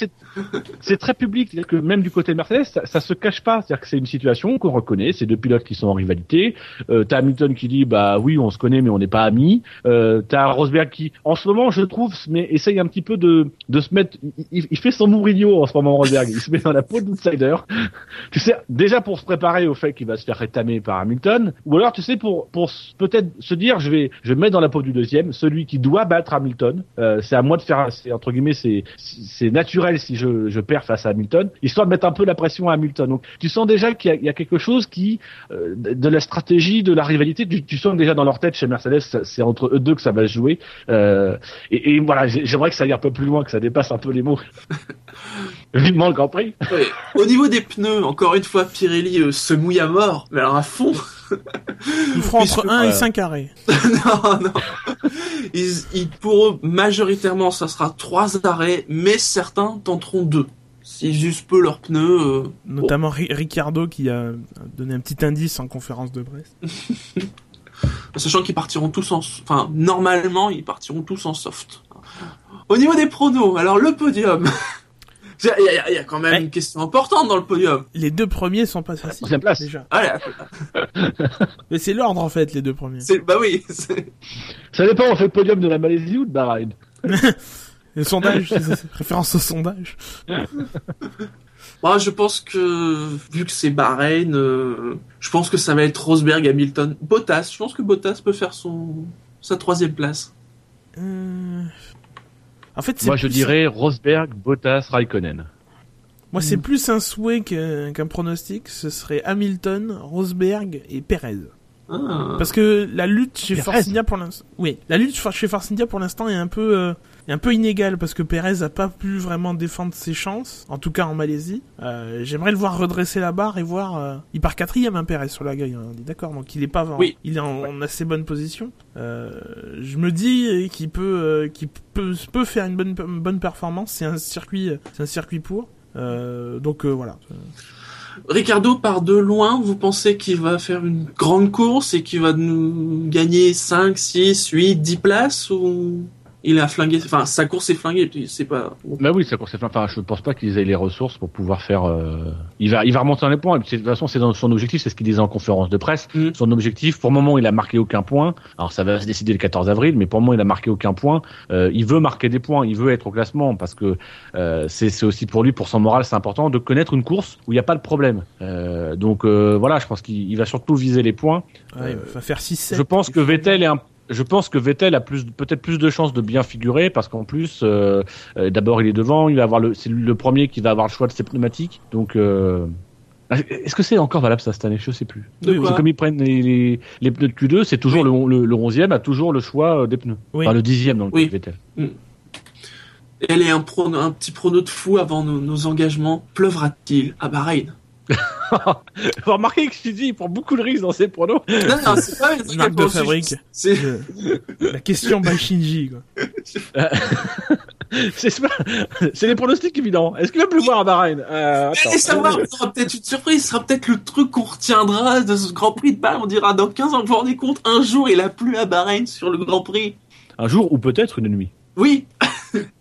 C'est très public, c'est-à-dire que même du côté Mercedes, ça, se cache pas. C'est-à-dire que c'est une situation qu'on reconnaît, c'est deux pilotes qui sont en rivalité. Euh, t'as Hamilton qui dit, bah oui, on se connaît, mais on n'est pas amis. Euh, t'as Rosberg qui, en ce moment, je trouve, mais essaye un petit peu de, de se mettre, il, fait son Mourinho en ce moment, Rosberg. il se met dans la peau d'outsider. *laughs* tu sais, déjà pour se préparer au fait qui va se faire rétamer par Hamilton, ou alors tu sais pour pour peut-être se dire je vais je vais mettre dans la peau du deuxième, celui qui doit battre Hamilton. Euh, c'est à moi de faire, c'est entre guillemets c'est c'est naturel si je je perds face à Hamilton, histoire de mettre un peu la pression à Hamilton. Donc tu sens déjà qu'il y, y, a quelque chose qui euh, de la stratégie, de la rivalité, tu, tu sens déjà dans leur tête chez Mercedes, c'est entre eux deux que ça va se jouer. Euh, et, et, voilà, j'aimerais que ça aille un peu plus loin, que ça dépasse un peu les mots. *laughs* Vivement le Grand Prix. Au niveau des pneus, encore une fois, Pirelli euh, se mouille à mort, mais alors à fond. Ils feront entre 1 et 5 arrêts. *laughs* non, non. Ils, pour eux, majoritairement, ça sera 3 arrêts, mais certains tenteront 2. S'ils usent peu leurs pneus. Euh, Notamment Ricardo qui a donné un petit indice en conférence de presse. *laughs* Sachant qu'ils partiront tous en. Enfin, normalement, ils partiront tous en soft. Au niveau des pronos, alors le podium. *laughs* Il y, a quand même une question importante dans le podium. Les deux premiers sont pas faciles. place. Déjà. Ah, *laughs* Mais c'est l'ordre en fait, les deux premiers. Bah oui. Ça dépend, on fait le podium de la Malaisie ou de Bahreïn? Le sondage, référence au sondage. Moi, *laughs* je pense que vu que c'est Bahreïn, euh, je pense que ça va être Rosberg, Hamilton, Bottas. Je pense que Bottas peut faire son sa troisième place. Euh... En fait, moi je dirais Rosberg, Bottas, Raikkonen. Moi, c'est hmm. plus un souhait qu'un pronostic. Ce serait Hamilton, Rosberg et Perez. Ah. Parce que la lutte chez Force India pour l'instant, oui, la lutte chez Force India pour l'instant est un peu, euh, est un peu inégale parce que Perez a pas pu vraiment défendre ses chances, en tout cas en Malaisie. Euh, J'aimerais le voir redresser la barre et voir. Euh... Il part quatrième, un hein, Perez sur la grille, hein, on est d'accord. Donc il est pas, oui. il est en, assez bonne position. Euh, je me dis qu'il peut, euh, qu'il peut, peut faire une bonne, une bonne performance. C'est un circuit, c'est un circuit pour. donc voilà. Ricardo part de loin, vous pensez qu'il va faire une grande course et qu'il va nous gagner 5, 6, 8, 10 places ou il a flingué, enfin sa course est flinguée, c'est pas. Bah oui, sa course est flinguée. Enfin, je pense pas qu'ils aient les ressources pour pouvoir faire. Euh... Il va, il va remonter dans les points. de toute façon, c'est dans son objectif, c'est ce qu'il disait en conférence de presse. Mm. Son objectif, pour le moment, il a marqué aucun point. Alors ça va se décider le 14 avril, mais pour le moment, il a marqué aucun point. Euh, il veut marquer des points, il veut être au classement parce que euh, c'est aussi pour lui, pour son moral, c'est important de connaître une course où il n'y a pas de problème. Euh, donc euh, voilà, je pense qu'il va surtout viser les points. Ouais, il va faire 6 Je pense que Vettel est un je pense que Vettel a plus peut-être plus de chances de bien figurer parce qu'en plus euh, euh, d'abord il est devant, il va avoir le c'est le premier qui va avoir le choix de ses pneumatiques. Donc euh, est-ce que c'est encore valable ça cette année? Je sais plus. Oui, comme ils prennent les, les, pneus de Q2, c'est toujours le, le, le 11e a toujours le choix des pneus. Enfin le 10e dans le oui. Vettel. Mm. Elle est un, un petit prono de fou avant nos, nos engagements. Pleuvra-t-il à Bahreïn? *laughs* Vous remarquez que je dis, il prend beaucoup de risques dans ses pronos. Non, non, c'est pas une marque de fabrique. C'est la question by Shinji, quoi. *laughs* c'est les pronostics évidents. Est-ce qu'il va pleuvoir à Bahreïn? Euh, Allez savoir, il sera peut-être une surprise, ce sera peut-être le truc qu'on retiendra de ce Grand Prix de Bahreïn. On dira dans 15 ans, vous vous rendez compte, un jour il a plu à Bahreïn sur le Grand Prix. Un jour ou peut-être une nuit. Oui.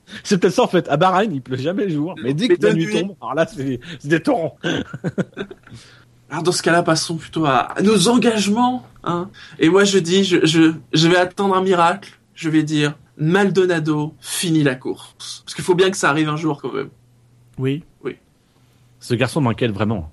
*laughs* c'est peut-être ça en fait. À Bahreïn, il pleut jamais le jour, mais dès que la nuit tombe, alors là, c'est des torrents. *laughs* alors dans ce cas-là, passons plutôt à, nos engagements. Hein. Et moi, je dis, je, je, je vais attendre un miracle. Je vais dire, Maldonado finit la course. Parce qu'il faut bien que ça arrive un jour quand même. Oui. Ce garçon m'inquiète vraiment.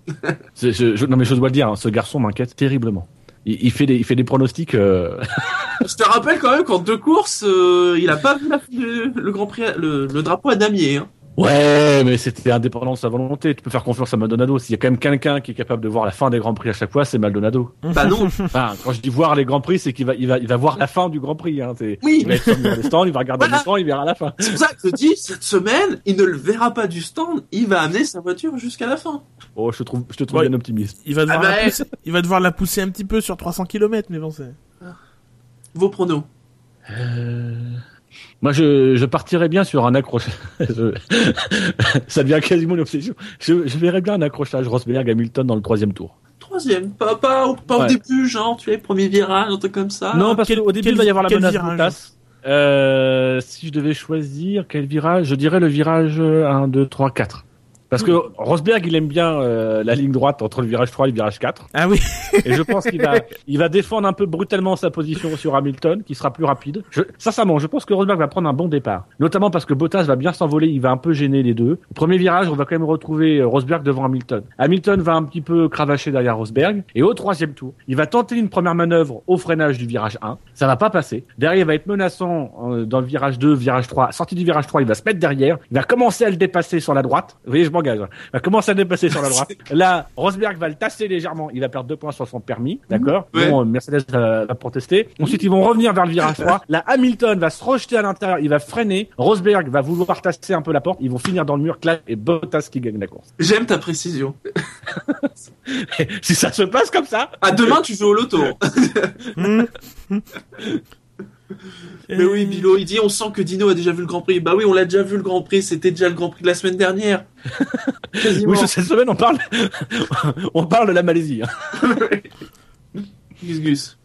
C'est- je, je- non mais je dois le dire, hein, ce garçon m'inquiète terriblement. Il, il fait des, il fait des pronostics. euh, *laughs* Je te rappelle quand même qu'en deux courses, euh, il a pas vu la- le, le Grand Prix, le, le drapeau à damier. Hein. Ouais, mais c'était indépendant de sa volonté. Tu peux faire confiance à Maldonado. S'il y a quand même quelqu'un qui est capable de voir la fin des grands prix à chaque fois, c'est Maldonado. Bah non. Enfin, quand je dis voir les grands prix, c'est qu'il va, il va, il va voir la fin du grand prix. Hein. C'est- Oui, Il va être sur le stand, il va regarder Voilà. le stand, il verra la fin. c'est pour ça que je te dis, cette semaine, il ne le verra pas du stand, il va amener sa voiture jusqu'à la fin. Oh, je te trouve, je te trouve Ouais. bien optimiste. Il va devoir, Ah la bah, pousser, il va devoir la pousser un petit peu sur 300 km, mais bon, c'est... Vos pronos. Euh, Moi, je, je partirais bien sur un accrochage. *laughs* Je- Ça devient quasiment une obsession. Je, je verrais bien un accrochage Rosberg Hamilton dans le troisième tour. Troisième, pas, pas, au- début, genre, tu sais, premier virage, un truc comme ça. non, parce qu'au début, quel- il va y avoir la menace virage Bottas. Euh, si je devais choisir quel virage, je dirais le virage 1, 2, 3, 4. Parce que Rosberg, il aime bien euh, la ligne droite entre le virage 3 et le virage 4. Ah oui. Et je pense qu'il va, *laughs* il va défendre un peu brutalement sa position sur Hamilton, qui sera plus rapide. Je, sincèrement, je pense que Rosberg va prendre un bon départ. Notamment parce que Bottas va bien s'envoler, il va un peu gêner les deux. Au premier virage, on va quand même retrouver euh, Rosberg devant Hamilton. Hamilton va un petit peu cravacher derrière Rosberg. Et au troisième tour, il va tenter une première manœuvre au freinage du virage 1. Ça va pas passer. Derrière, il va être menaçant euh, dans le virage 2, virage 3. Sortie du virage 3, il va se mettre derrière. Il va commencer à le dépasser sur la droite. Vous voyez, je m'engage. Hein. Il va commencer à dépasser sur la *laughs* droite. Là, Rosberg va le tasser légèrement. Il va perdre deux points sur son permis. D'accord Ouais. Bon, euh, Mercedes va, va protester. Ensuite, ils vont revenir vers le virage 3. Là, Hamilton va se rejeter à l'intérieur. Il va freiner. Rosberg va vouloir tasser un peu la porte. Ils vont finir dans le mur. Clac et Bottas qui gagne la course. J'aime ta précision. *laughs* si ça se passe comme ça, À demain, tu joues au loto. *laughs* *laughs* Mais oui, Bilo, il dit, on sent que Dino a déjà vu le Grand Prix. Bah oui, on l'a déjà vu le Grand Prix, c'était déjà le Grand Prix de la semaine dernière. *laughs* Quasiment. oui, cette semaine, on parle, *laughs* on parle de la Malaisie. hein. Gus Gus.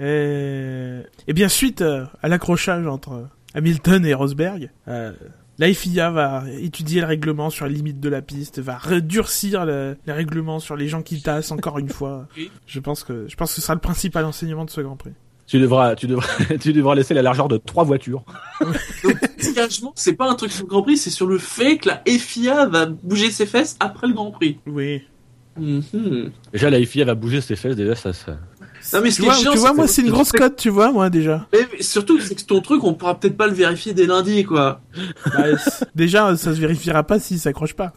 Et... et bien suite euh, à l'accrochage entre Hamilton et Rosberg, euh, la FIA va étudier le règlement sur les limites de la piste, va redurcir le, les règlements sur les gens qui tassent encore une fois. Je pense que je pense que ce sera le principal enseignement de ce Grand Prix. Tu devras, tu devras, *laughs* tu devras laisser la largeur de trois voitures. Donc, engagement, c'est pas un truc sur le Grand Prix, c'est sur le fait que la FIA va bouger ses fesses après le Grand Prix. Oui. Mhm. Déjà, la FIA va bouger ses fesses. Déjà, ça, ça. Non, mais ce tu vois, chiant, tu vois c'est moi c'est une grosse cote, tu vois, moi déjà. Mais, mais surtout, c'est que ton truc, on pourra peut-être pas le vérifier dès lundi, quoi. Bah, déjà, ça se vérifiera pas s'il s'accroche pas.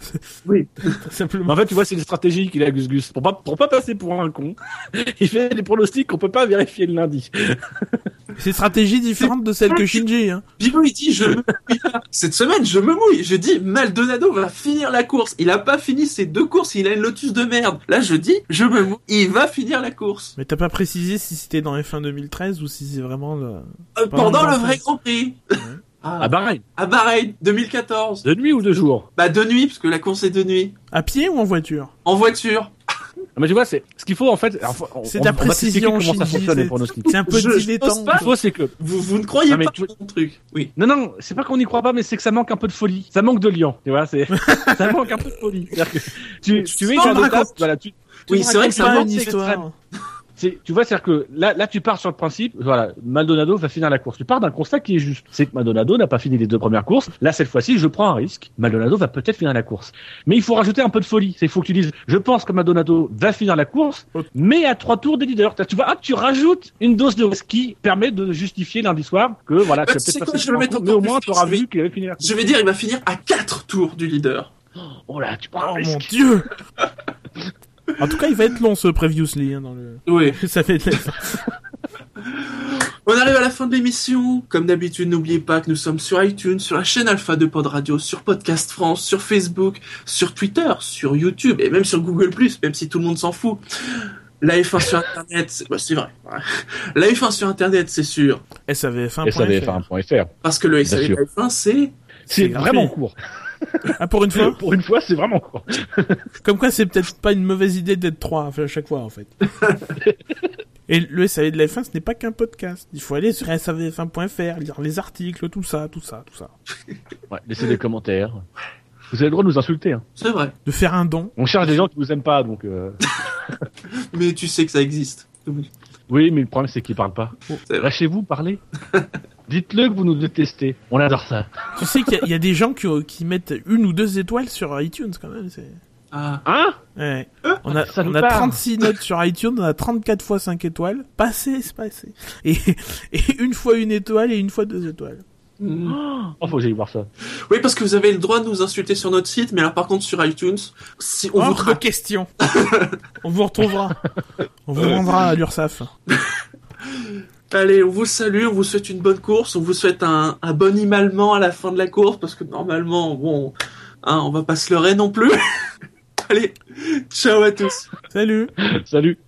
Oui. *laughs* Tout simplement. En fait, tu vois, c'est une stratégie qu'il a Gus Gus pour pas, pour pas passer pour un con. *laughs* Il fait des pronostics qu'on peut pas vérifier le lundi. C'est une stratégie différente de celle que Shinji. Hein. Bilo, il dit, je me mouille. Cette semaine, je me mouille. Je dis, Maldonado va finir la course. Il a pas fini ses deux courses, il a une Lotus de merde. Là, je dis, je me mouille. Il va finir la course. Mais t'as pas précisé si c'était dans F1 2013 ou si c'est vraiment le... Euh, Pendant le Grand vrai Prix. Grand Prix. *laughs* À Ah, Bahreïn. à Bahreïn, 2014. De nuit ou de jour Bah, de nuit, parce que la course est de nuit. À pied ou en voiture En voiture. *laughs* Ah, Mais tu vois, c'est ce qu'il faut en fait. C'est de la précision, comment ça fonctionne les c'est- pronostics. C'est un peu dilettant. Ce pas. qu'il faut, c'est que Vous, vous ne croyez Non, pas tu- mon truc. Oui. non, non, c'est pas qu'on n'y croit pas, mais c'est que ça manque un peu de folie. Ça manque de lion, tu vois. C'est *laughs* ça manque un peu de folie. C'est-à-dire que tu, tu mets Non, une on étape, raconte- voilà, tu, tu Oui, c'est vrai que ça manque une histoire. Tu vois, c'est-à-dire que là, là, tu pars sur le principe, voilà, Maldonado va finir la course. Tu pars d'un constat qui est juste. C'est que Maldonado n'a pas fini les deux premières courses. Là, cette fois-ci, je prends un risque. Maldonado va peut-être finir la course. Mais il faut rajouter un peu de folie. C'est, il faut que tu dises, je pense que Maldonado va finir la course, mais à trois tours des leaders. Tu vois, ah, tu rajoutes une dose de risque qui permet de justifier lundi soir que, voilà, tu tu sais peut-être je le mettre mais au moins, tu auras je vais- vu qu'il avait fini la course. Je vais dire, il va finir à 4 tours du leader. Oh là, tu prends un Oh risque. mon dieu *laughs* En tout cas, il va être long ce previously hein, dans le. Oui. *laughs* Ça fait. On arrive à la fin de l'émission. Comme d'habitude, n'oubliez pas que nous sommes sur iTunes, sur la chaîne Alpha de Pod Radio, sur Podcast France, sur Facebook, sur Twitter, sur YouTube et même sur Google+, même si tout le monde s'en fout. La F1 sur Internet, c'est bah, c'est vrai. Ouais. La F1 sur Internet, c'est sûr. SAVF1.fr. SAVF1.fr. Parce que le Bien SAV sûr. F1, c'est... C'est vraiment court. Ah, pour une fois *laughs* Pour une fois, c'est vraiment. *laughs* Comme quoi, c'est peut-être pas une mauvaise idée d'être trois à chaque fois, en fait. *laughs* Et le SAV de la F1, ce n'est pas qu'un podcast. Il faut aller sur savf1.fr, lire les articles, tout ça, tout ça, tout ça. Ouais, laissez des commentaires. Vous avez le droit de nous insulter. Hein. C'est vrai. De faire un don. On cherche des gens qui vous aiment pas, donc. Euh... Mais tu sais que ça existe. Oui, mais le problème c'est qu'il parle pas. Lâchez-vous, parlez. *laughs* Dites-le que vous nous détestez. On adore ça. Tu sais qu'il y a- il y, a des gens qui, qui mettent une ou deux étoiles sur iTunes quand même. c'est- Ah. Hein Ouais. On a, on a parle. 36 notes sur iTunes, on a 34 fois 5 étoiles. Passé, c'est passé. Et, et une fois une étoile et une fois deux étoiles. Mm. Oh, faut que j'aille voir ça. Oui, parce que vous avez le droit de nous insulter sur notre site, mais alors par contre sur iTunes, si on vous Hors de traque, question. *laughs* on vous retrouvera. On vous rendra à l'URSAF. *laughs* allez, on vous salue, on vous souhaite une bonne course, on vous souhaite un, un bon imalement à la fin de la course, parce que normalement, bon, hein, on va pas se leurrer non plus. *laughs* allez, ciao à tous. Salut. Salut.